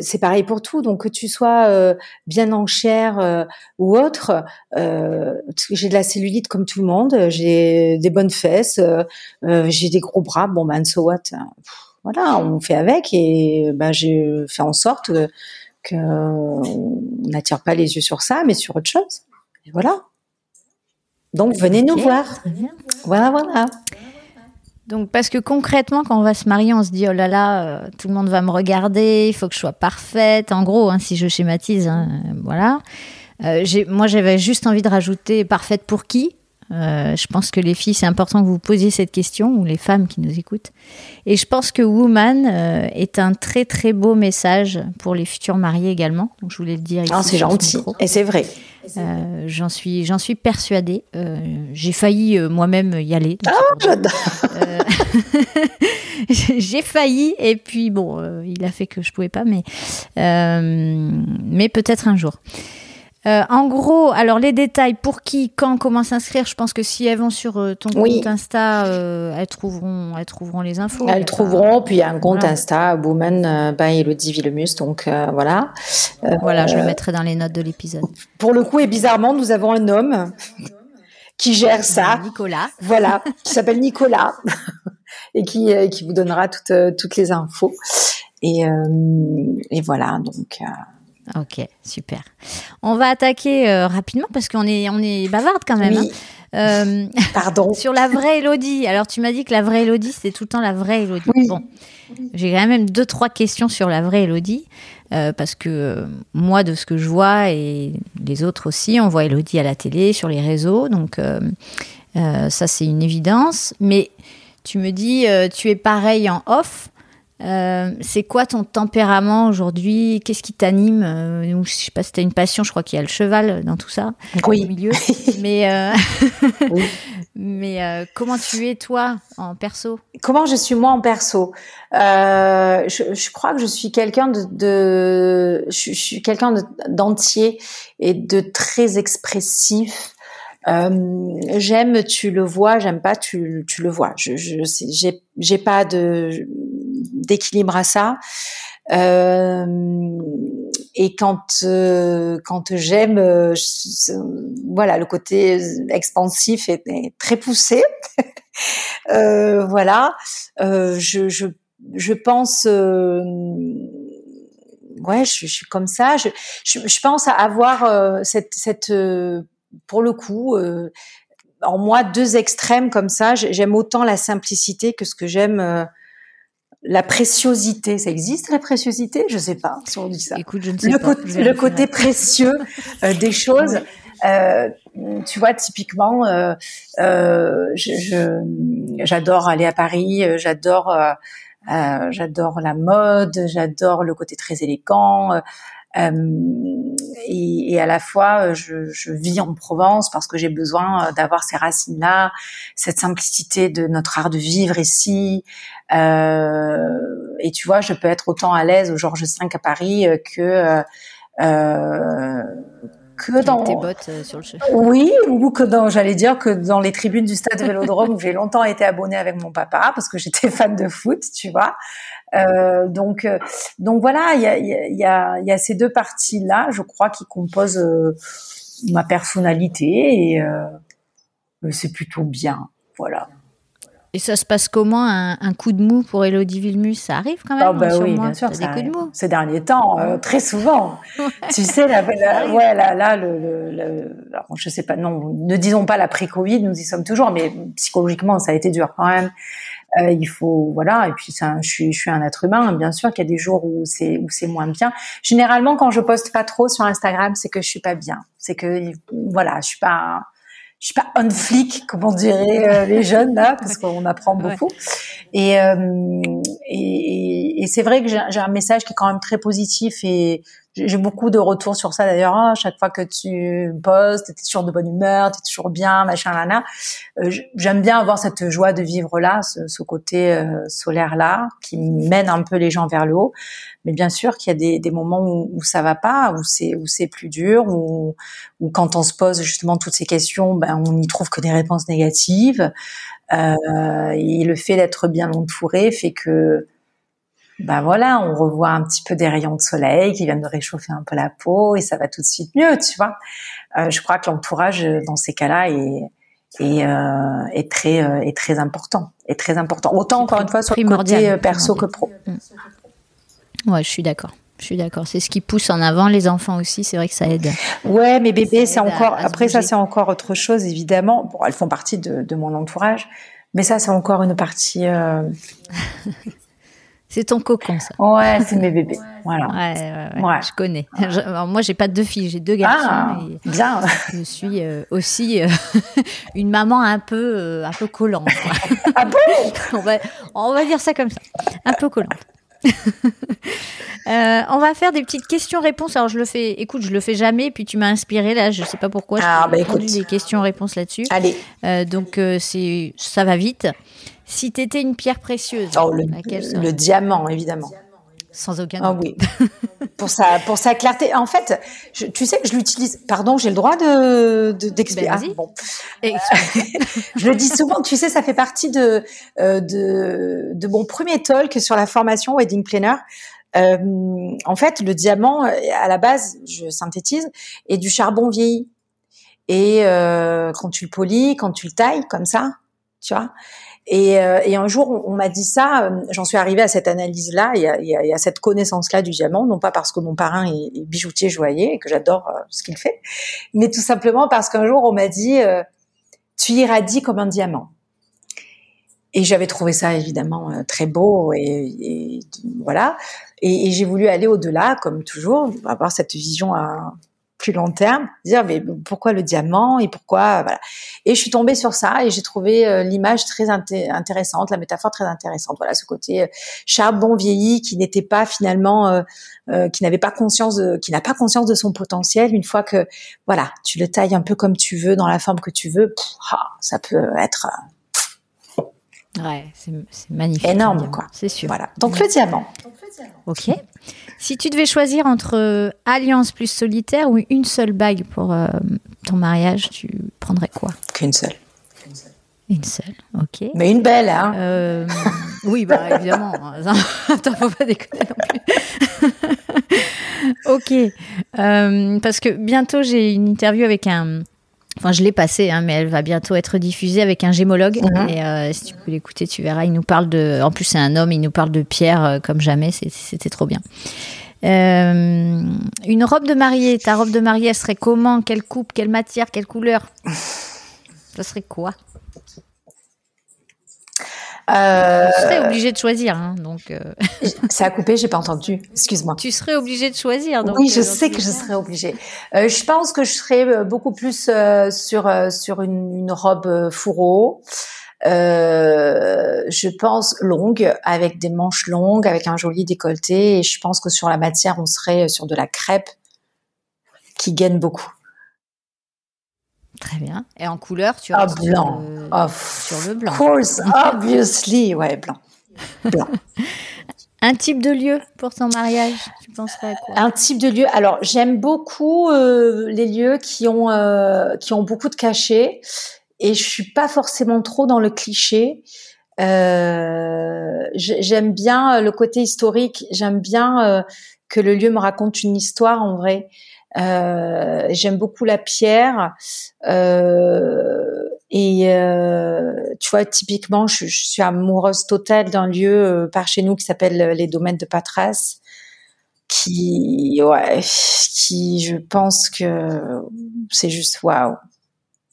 c'est pareil pour tout. Donc que tu sois euh, bien en chair euh, ou autre, euh, j'ai de la cellulite comme tout le monde, j'ai des bonnes fesses, j'ai des gros bras. Bon ben so what Voilà, on fait avec et ben j'ai fait en sorte que on n'attire pas les yeux sur ça, mais sur autre chose. Et voilà. Donc venez nous voir. Voilà, voilà. Donc, parce que concrètement, quand on va se marier, on se dit, oh là là, euh, tout le monde va me regarder, il faut que je sois parfaite. En gros, hein, si je schématise, hein, voilà. Euh, moi, j'avais juste envie de rajouter parfaite pour qui? Euh, Je pense que les filles, c'est important que vous posiez cette question, ou les femmes qui nous écoutent. Et je pense que Woman est un très très beau message pour les futurs mariés également. Donc, je voulais le dire. Ah, c'est gentil. Et c'est vrai. J'en suis, j'en suis persuadée. j'ai failli moi-même y aller. Ah, j'adore. (laughs) j'ai failli et puis bon, il a fait que je pouvais pas, mais mais peut-être un jour. Euh, en gros, alors les détails pour qui, quand, comment s'inscrire, je pense que si elles vont sur euh, ton compte Insta, euh, elles trouveront, elles trouveront les infos. Elles trouveront, puis il y a un compte Insta, Woman by Elodie Villemus, donc voilà. voilà, je le mettrai dans les notes de l'épisode. Pour le coup, et bizarrement, nous avons un homme qui gère ça. Nicolas. Voilà, qui s'appelle Nicolas (laughs) et qui, qui vous donnera toutes, toutes les infos. Et, et voilà, donc. Ok, super. On va attaquer euh, rapidement parce qu'on est, on est bavarde quand même. Hein. Euh, (laughs) Pardon. (laughs) sur la vraie Elodie. Alors, tu m'as dit que la vraie Elodie, c'était tout le temps la vraie Elodie. Bon, j'ai quand même deux, trois questions sur la vraie Elodie. Euh, parce que moi, de ce que je vois, et les autres aussi, on voit Elodie à la télé, sur les réseaux. Donc, ça, c'est une évidence. Mais tu me dis, tu es pareil en off. Euh, c'est quoi ton tempérament aujourd'hui? Qu'est-ce qui t'anime? Euh, Je sais pas si tu as une passion, je crois qu'il y a le cheval dans tout ça, oui. au milieu. (laughs) mais euh, (laughs) mais comment tu es toi en perso? Comment je suis moi en perso? Je, crois que je suis quelqu'un de, je, suis quelqu'un d'entier et de très expressif. j'aime, tu le vois, j'aime pas, tu, tu le vois. Je, je j'ai, j'ai pas de, d'équilibre à ça. Euh, et quand euh, j'aime, euh, voilà, le côté expansif est, très poussé. (laughs) voilà, je, je je pense, ouais, je, suis comme ça. Je, je, pense avoir cette cette pour le coup en moi deux extrêmes comme ça. J'aime autant la simplicité que ce que j'aime la préciosité, ça existe la préciosité? Je sais pas si on dit ça. Écoute, je ne sais le pas. Côté, le côté précieux euh, des (laughs) choses. Euh, tu vois, typiquement, euh, euh j'adore aller à Paris, euh, j'adore, j'adore la mode, j'adore le côté très élégant. Et, et, à la fois, je, je, vis en Provence parce que j'ai besoin d'avoir ces racines-là, cette simplicité de notre art de vivre ici, euh, et tu vois, je peux être autant à l'aise au Georges V à Paris euh, que euh, que dans tes bottes sur le Oui, ou que dans, j'allais dire que dans les tribunes du stade Vélodrome où j'ai longtemps été abonnée avec mon papa parce que j'étais (laughs) fan de foot, tu vois. Euh, donc, donc voilà, il y a, y, a, y a ces deux parties là, je crois, qui composent euh, ma personnalité et euh, c'est plutôt bien, voilà. Et ça se passe comment un, coup de mou pour Elodie Vilmus? Ça arrive quand même oh bah oui, bien sûr, des coups de mou. Ces derniers temps, euh, très souvent. (laughs) Tu sais, la, ouais, là, là, le, le, alors, je sais pas, non, ne disons pas l'après-Covid, nous y sommes toujours, mais psychologiquement, ça a été dur quand même. Euh, il faut, voilà, et puis ça, je suis, je suis un être humain, bien sûr qu'il y a des jours où c'est, où c'est moins bien. Généralement, quand je poste pas trop sur Instagram, c'est que je suis pas bien. C'est que, voilà, je suis pas je suis pas on flic, comme on dirait euh, les (laughs) jeunes là, parce qu'on apprend beaucoup. Et, euh, et, et c'est vrai que j'ai un message qui est quand même très positif et j'ai beaucoup de retours sur ça d'ailleurs. Ah, chaque fois que tu postes, t'es toujours de bonne humeur, t'es toujours bien, machin, là, euh, J'aime bien avoir cette joie de vivre là, ce, côté euh, solaire là, qui mène un peu les gens vers le haut. Mais bien sûr qu'il y a des, des moments où, où, ça va pas, où c'est où c'est plus dur, où, où quand on se pose justement toutes ces questions, ben on n'y trouve que des réponses négatives. Euh, et le fait d'être bien entouré fait que ben voilà, on revoit un petit peu des rayons de soleil qui viennent de réchauffer un peu la peau et ça va tout de suite mieux, tu vois. Euh, je crois que l'entourage dans ces cas-là est est, euh, est très euh, est très important, est très important. Autant encore une fois sur le côté euh, perso que pro. Mm. Ouais, je suis d'accord. Je suis d'accord. C'est ce qui pousse en avant les enfants aussi. C'est vrai que ça aide. Ouais, mais bébé, c'est encore. après, ça, c'est encore autre chose, évidemment. Bon, elles font partie de, de mon entourage, mais ça, c'est encore une partie. (laughs) C'est ton cocon, ça. Ouais, c'est mes bébés. (laughs) Voilà. Ouais, ouais, Je connais. moi, j'ai pas deux filles, j'ai deux garçons. Ah, bien. Je suis euh, aussi euh, (laughs) une maman un peu, euh, un peu collante. ah bon? (laughs) On, va, on va dire ça comme ça. Un peu collante. (laughs) Euh, on va faire des petites questions-réponses. Alors je le fais, écoute, je le fais jamais, puis tu m'as inspiré là, je sais pas pourquoi. Ah bah écoute, des questions-réponses là-dessus. Allez. Euh, donc euh, c'est, ça va vite. Si tu étais une pierre précieuse, oh, le, le diamant évidemment. Sans aucun ah doute. Ah oui. (laughs) pour sa pour sa clarté. En fait, je, tu sais que je l'utilise. Pardon, j'ai le droit de d'expliquer. Ben, ah, bon. (laughs) je le dis souvent. Tu sais, ça fait partie de euh, de de mon premier talk sur la formation wedding planner. Euh, en fait, le diamant, à la base, je synthétise, est du charbon vieilli. Et euh, quand tu le polis, quand tu le tailles comme ça, tu vois, et, euh, et, un jour, on, m'a dit ça. Euh, j'en suis arrivée à cette analyse-là et, à, cette connaissance-là du diamant, non pas parce que mon parrain est, bijoutier joaillier et que j'adore euh, ce qu'il fait, mais tout simplement parce qu'un jour, on m'a dit "Tu irradies comme un diamant." Et j'avais trouvé ça évidemment très beau et, et voilà. Et, j'ai voulu aller au-delà, comme toujours, avoir cette vision à plus long terme, dire mais pourquoi le diamant et pourquoi voilà. Et je suis tombée sur ça et j'ai trouvé euh, l'image très intéressante, la métaphore très intéressante. Voilà ce côté euh, charbon vieilli qui n'était pas finalement, euh, qui n'avait pas conscience, de, qui n'a pas conscience de son potentiel. Une fois que voilà, tu le tailles un peu comme tu veux, dans la forme que tu veux, ah, ça peut être Ouais, c'est magnifique. Énorme, quoi. C'est sûr. Voilà. Donc, le diamant. Ok. Si tu devais choisir entre euh, alliance plus solitaire ou une seule bague pour euh, ton mariage, tu prendrais quoi? Qu'une seule. Une seule, ok. Mais une belle, hein euh, (laughs) Oui, bah évidemment. (laughs) Attends, faut pas déconner non plus. (laughs) ok. parce que bientôt, j'ai une interview avec un, Enfin, je l'ai passée, hein, mais elle va bientôt être diffusée avec un gémologue. Mhm. Et euh, si tu peux l'écouter, tu verras. Il nous parle de. En plus, c'est un homme. Il nous parle de Pierre euh, comme jamais. C'était trop bien. Euh, une robe de mariée. Ta robe de mariée, elle serait comment? Quelle coupe Quelle matière? Quelle couleur? Ça serait quoi? Euh... Tu serais obligé de choisir, hein, donc. Euh... Ça a coupé, j'ai pas entendu. Excuse-moi. Tu serais obligé de choisir. Donc, oui, je euh, sais que je serais obligée. Euh, je pense que je serais beaucoup plus sur sur une, une robe fourreau. je pense longue, avec des manches longues, avec un joli décolleté. Et je pense que sur la matière, on serait sur de la crêpe qui gagne beaucoup. Très bien. Et en couleur, tu as blanc. Sur, le blanc. Of course, obviously, ouais, blanc. Blanc. (laughs) Un type de lieu pour ton mariage, tu penserais à quoi? Un type de lieu. Alors, j'aime beaucoup euh, les lieux qui ont euh, qui ont beaucoup de cachets et je suis pas forcément trop dans le cliché. Euh, j'aime bien le côté historique. J'aime bien que le lieu me raconte une histoire en vrai. Euh, j'aime beaucoup la pierre. Euh, et euh, tu vois, typiquement, je, suis amoureuse totale d'un lieu par chez nous qui s'appelle les domaines de Patras, qui, ouais, qui, je pense que c'est juste waouh.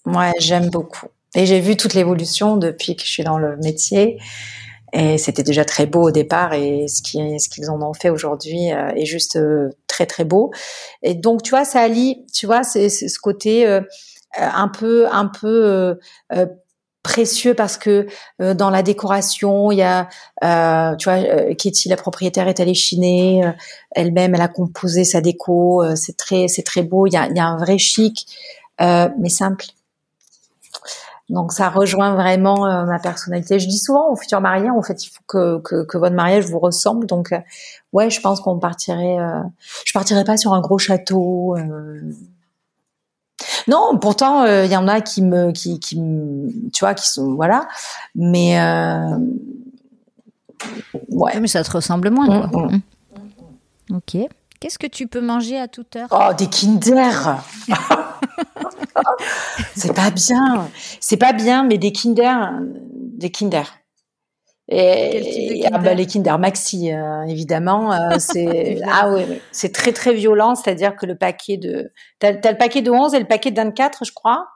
Ouais, j'aime beaucoup. Et j'ai vu toute l'évolution depuis que je suis dans le métier. Et c'était déjà très beau au départ et ce qu'ils ce qu'ils en ont fait aujourd'hui euh, est juste euh, très très beau. Et donc tu vois, ça allie, tu vois, c'est ce côté euh, un peu un peu précieux parce que dans la décoration, il y a, tu vois, Kitty, la propriétaire, est allée chiner. Elle-même, elle a composé sa déco. c'est très, c'est très beau. Il y a, il y a un vrai chic, mais simple. Donc ça rejoint vraiment euh, ma personnalité. Je dis souvent aux futurs mariés, en fait, il faut que, que, que votre mariage vous ressemble. Donc euh, ouais, je pense qu'on partirait. Euh, je partirais pas sur un gros château. Non, pourtant il y en a qui me, qui, qui tu vois, qui sont voilà, mais ouais. Mais ça te ressemble moins. Quoi. Mm, mm. Ok. Qu'est-ce que tu peux manger à toute heure? Oh, des Kinder (laughs) c'est pas bien. C'est pas bien, mais des Kinder, des Kinder. Et, ah bah, les Kinder Maxi, euh, évidemment, euh, (laughs) c'est ah ouais, c'est très très violent, c'est-à-dire que le paquet de t'as as le paquet de 11 et le paquet de 24, je crois.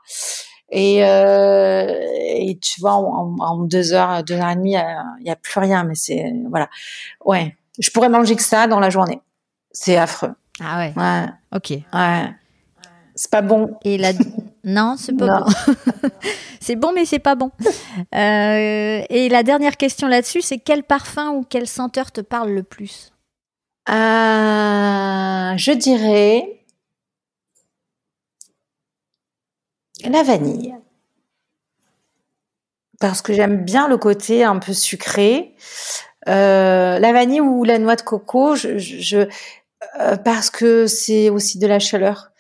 Et, euh, et tu vois, en, deux heures, deux heures et demie, il y a plus rien. Mais c'est voilà, ouais. Je pourrais manger que ça dans la journée. C'est affreux. Ah ouais. Ouais. Ok. Ouais. C'est pas bon. Et la... Non, c'est pas bon. (laughs) c'est bon, mais c'est pas bon. Euh, et la dernière question là-dessus, c'est quel parfum ou quelle senteur te parle le plus? Euh, je dirais la vanille. Parce que j'aime bien le côté un peu sucré. Euh, la vanille ou la noix de coco, je, parce que c'est aussi de la chaleur,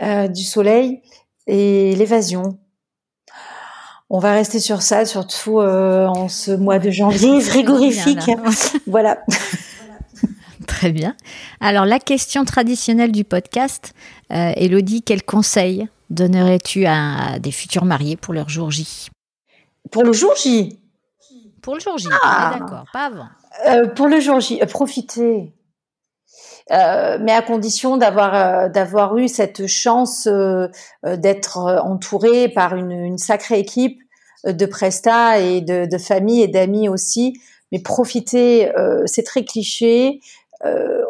du soleil et l'évasion. On va rester sur ça, surtout en ce mois de janvier frigorifique. (laughs) voilà. Très bien. Alors, la question traditionnelle du podcast, euh, Elodie, quel conseil donnerais-tu à des futurs mariés pour leur jour J? Pour le jour J? Pour le jour J, ah. d'accord, pas avant. Euh, pour le jour J, euh, mais à condition d'avoir d'avoir eu cette chance d'être entouré par une, sacrée équipe de prestats et de, de famille et d'amis aussi. Mais profitez, c'est très cliché, euh,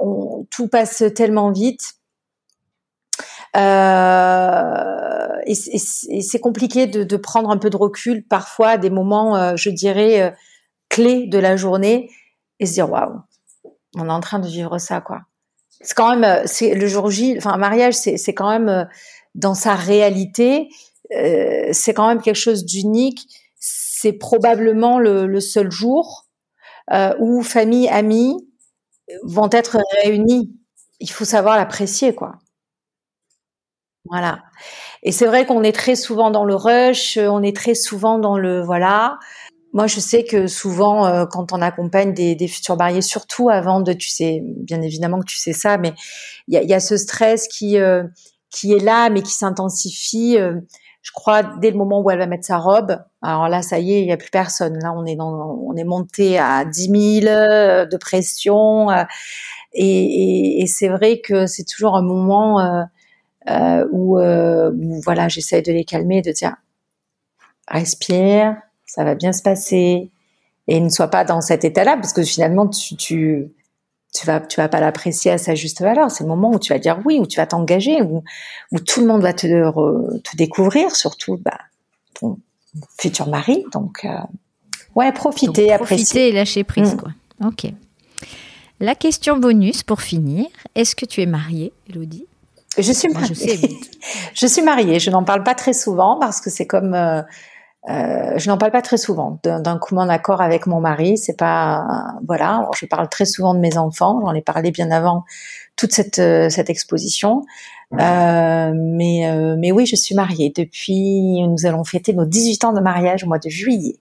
tout passe tellement vite. Euh, et, c'est compliqué de, prendre un peu de recul parfois à des moments, euh, je dirais, clés de la journée et se dire waouh, on est en train de vivre ça quoi. C'est quand même, c'est le jour J, enfin un mariage, c'est quand même dans sa réalité, c'est quand même quelque chose d'unique. C'est probablement le, le, seul jour où famille, amis, vont être réunis. Il faut savoir l'apprécier, quoi. Voilà. Et c'est vrai qu'on est très souvent dans le rush, on est très souvent dans le voilà. Moi, je sais que souvent, euh, quand on accompagne des, des, futurs mariés, surtout avant de, tu sais, bien évidemment que tu sais ça, mais il y a, y a, ce stress qui euh, qui est là, mais qui s'intensifie. Euh, je crois dès le moment où elle va mettre sa robe. Alors là, ça y est, il n'y a plus personne. Là, on est dans, on est monté à 10 000 euh, de pression. Euh, et, et, c'est vrai que c'est toujours un moment euh, où, où, voilà, j'essaie de les calmer, de dire respire, ça va bien se passer, et ne sois pas dans cet état-là, parce que finalement, tu, tu tu vas tu vas pas l'apprécier à sa juste valeur. C'est le moment où tu vas dire oui, où tu vas t'engager, où, où tout le monde va te, te découvrir, surtout bah, ton futur mari. Donc euh, ouais, profiter, apprécier. Profiter et lâcher prise, mm. quoi. Ok. La question bonus pour finir. Est-ce que tu es mariée, Elodie? Je suis mariée. je, sais, (laughs) je suis mariée. Je n'en parle pas très souvent parce que c'est comme euh, euh, je n'en parle pas très souvent d'un commun accord avec mon mari. C'est pas voilà. Alors, je parle très souvent de mes enfants. J'en ai parlé bien avant toute cette euh, cette exposition. Euh, mais euh, mais oui, je suis mariée depuis. Nous allons fêter nos 18 ans de mariage au mois de juillet.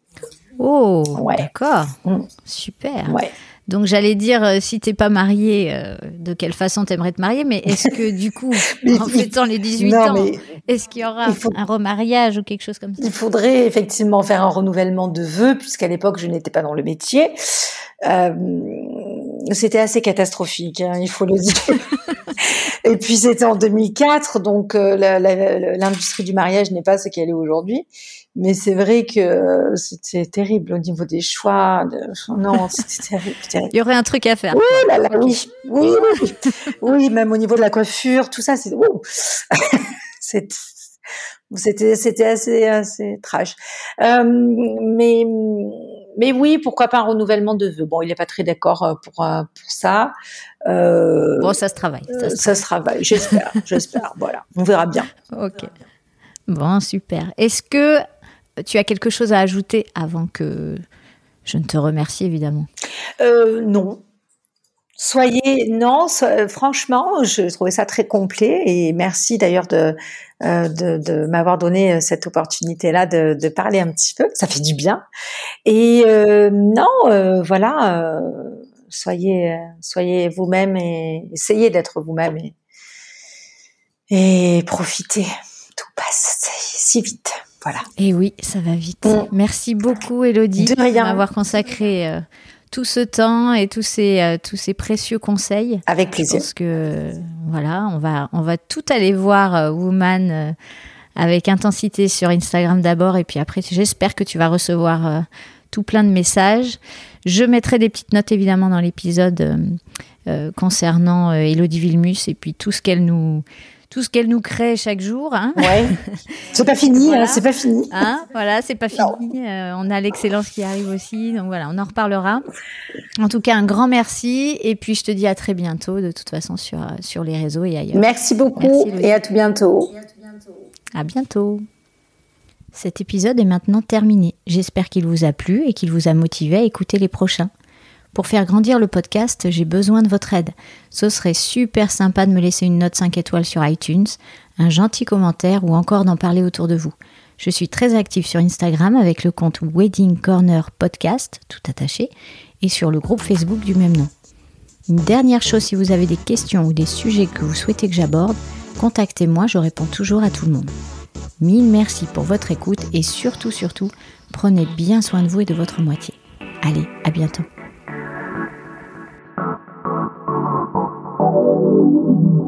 Oh, ouais. d'accord, mm. super. Ouais. Donc j'allais dire, euh, si t'es pas marié, euh, de quelle façon t'aimerais te marier Mais est-ce que du coup, (laughs) en fêtant les 18 ans, est-ce qu'il y aura un remariage ou quelque chose comme ça? Il faudrait effectivement faire un renouvellement de vœux, puisqu'à l'époque je n'étais pas dans le métier. Euh, c'était assez catastrophique, hein, il faut le (laughs) dire. Et puis c'était en 2004, donc euh, l'industrie du mariage n'est pas ce qu'elle est aujourd'hui. Mais c'est vrai que c'était terrible au niveau des choix. De... Non, (laughs) c'était terrible, Il y aurait un truc à faire. Oui, oui, oui, oui, oui, même au niveau de la coiffure, tout ça, c'est (laughs) c'était c'était assez assez trash. Euh, mais mais oui, pourquoi pas un renouvellement de vœux. Bon, il n'est pas très d'accord euh, pour euh, pour ça. Euh, bon, ça se travaille. Ça se, ça travaille. J'espère, (laughs) j'espère. Voilà, on verra bien. Ok. Bon, super. Est-ce que tu as quelque chose à ajouter avant que je ne te remercie évidemment? Euh, Non. Soyez non, franchement, je trouvais ça très complet et merci d'ailleurs de, euh, de, de m'avoir donné cette opportunité-là de, de, parler un petit peu. Ça fait du bien. Et euh, non, euh, voilà, soyez soyez vous-même et essayez d'être vous-même et, et profitez. Tout passe si vite. Voilà. Et oui, ça va vite. Mm. Merci beaucoup, Elodie, de m'avoir consacré euh, tout ce temps et tous ces, euh, tous ces précieux conseils. Avec plaisir. Parce que, voilà, on va, on va tout aller voir euh, Woman avec intensité sur Instagram d'abord. Et puis après, j'espère que tu vas recevoir tout plein de messages. Je mettrai des petites notes, évidemment, dans l'épisode concernant Elodie Vilmus et puis tout ce qu'elle nous tout ce qu'elle nous crée chaque jour. Hein. Ouais. C'est pas fini, hein, c'est pas fini. Hein, voilà, c'est pas fini. Euh, on a l'excellence qui arrive aussi. Donc voilà, on en reparlera. En tout cas, un grand merci. Et puis, je te dis à très bientôt, de toute façon, sur, euh, sur les réseaux et ailleurs. Merci beaucoup et à tout bientôt. À bientôt. Cet épisode est maintenant terminé. J'espère qu'il vous a plu et qu'il vous a motivé à écouter les prochains. Pour faire grandir le podcast, j'ai besoin de votre aide. Ce serait super sympa de me laisser une note 5 étoiles sur iTunes, un gentil commentaire ou encore d'en parler autour de vous. Je suis très active sur Instagram avec le compte Wedding Corner Podcast, tout attaché, et sur le groupe Facebook du même nom. Une dernière chose, si vous avez des questions ou des sujets que vous souhaitez que j'aborde, contactez-moi, je réponds toujours à tout le monde. Mille merci pour votre écoute et surtout, surtout, prenez bien soin de vous et de votre moitié. Allez, à bientôt. thank you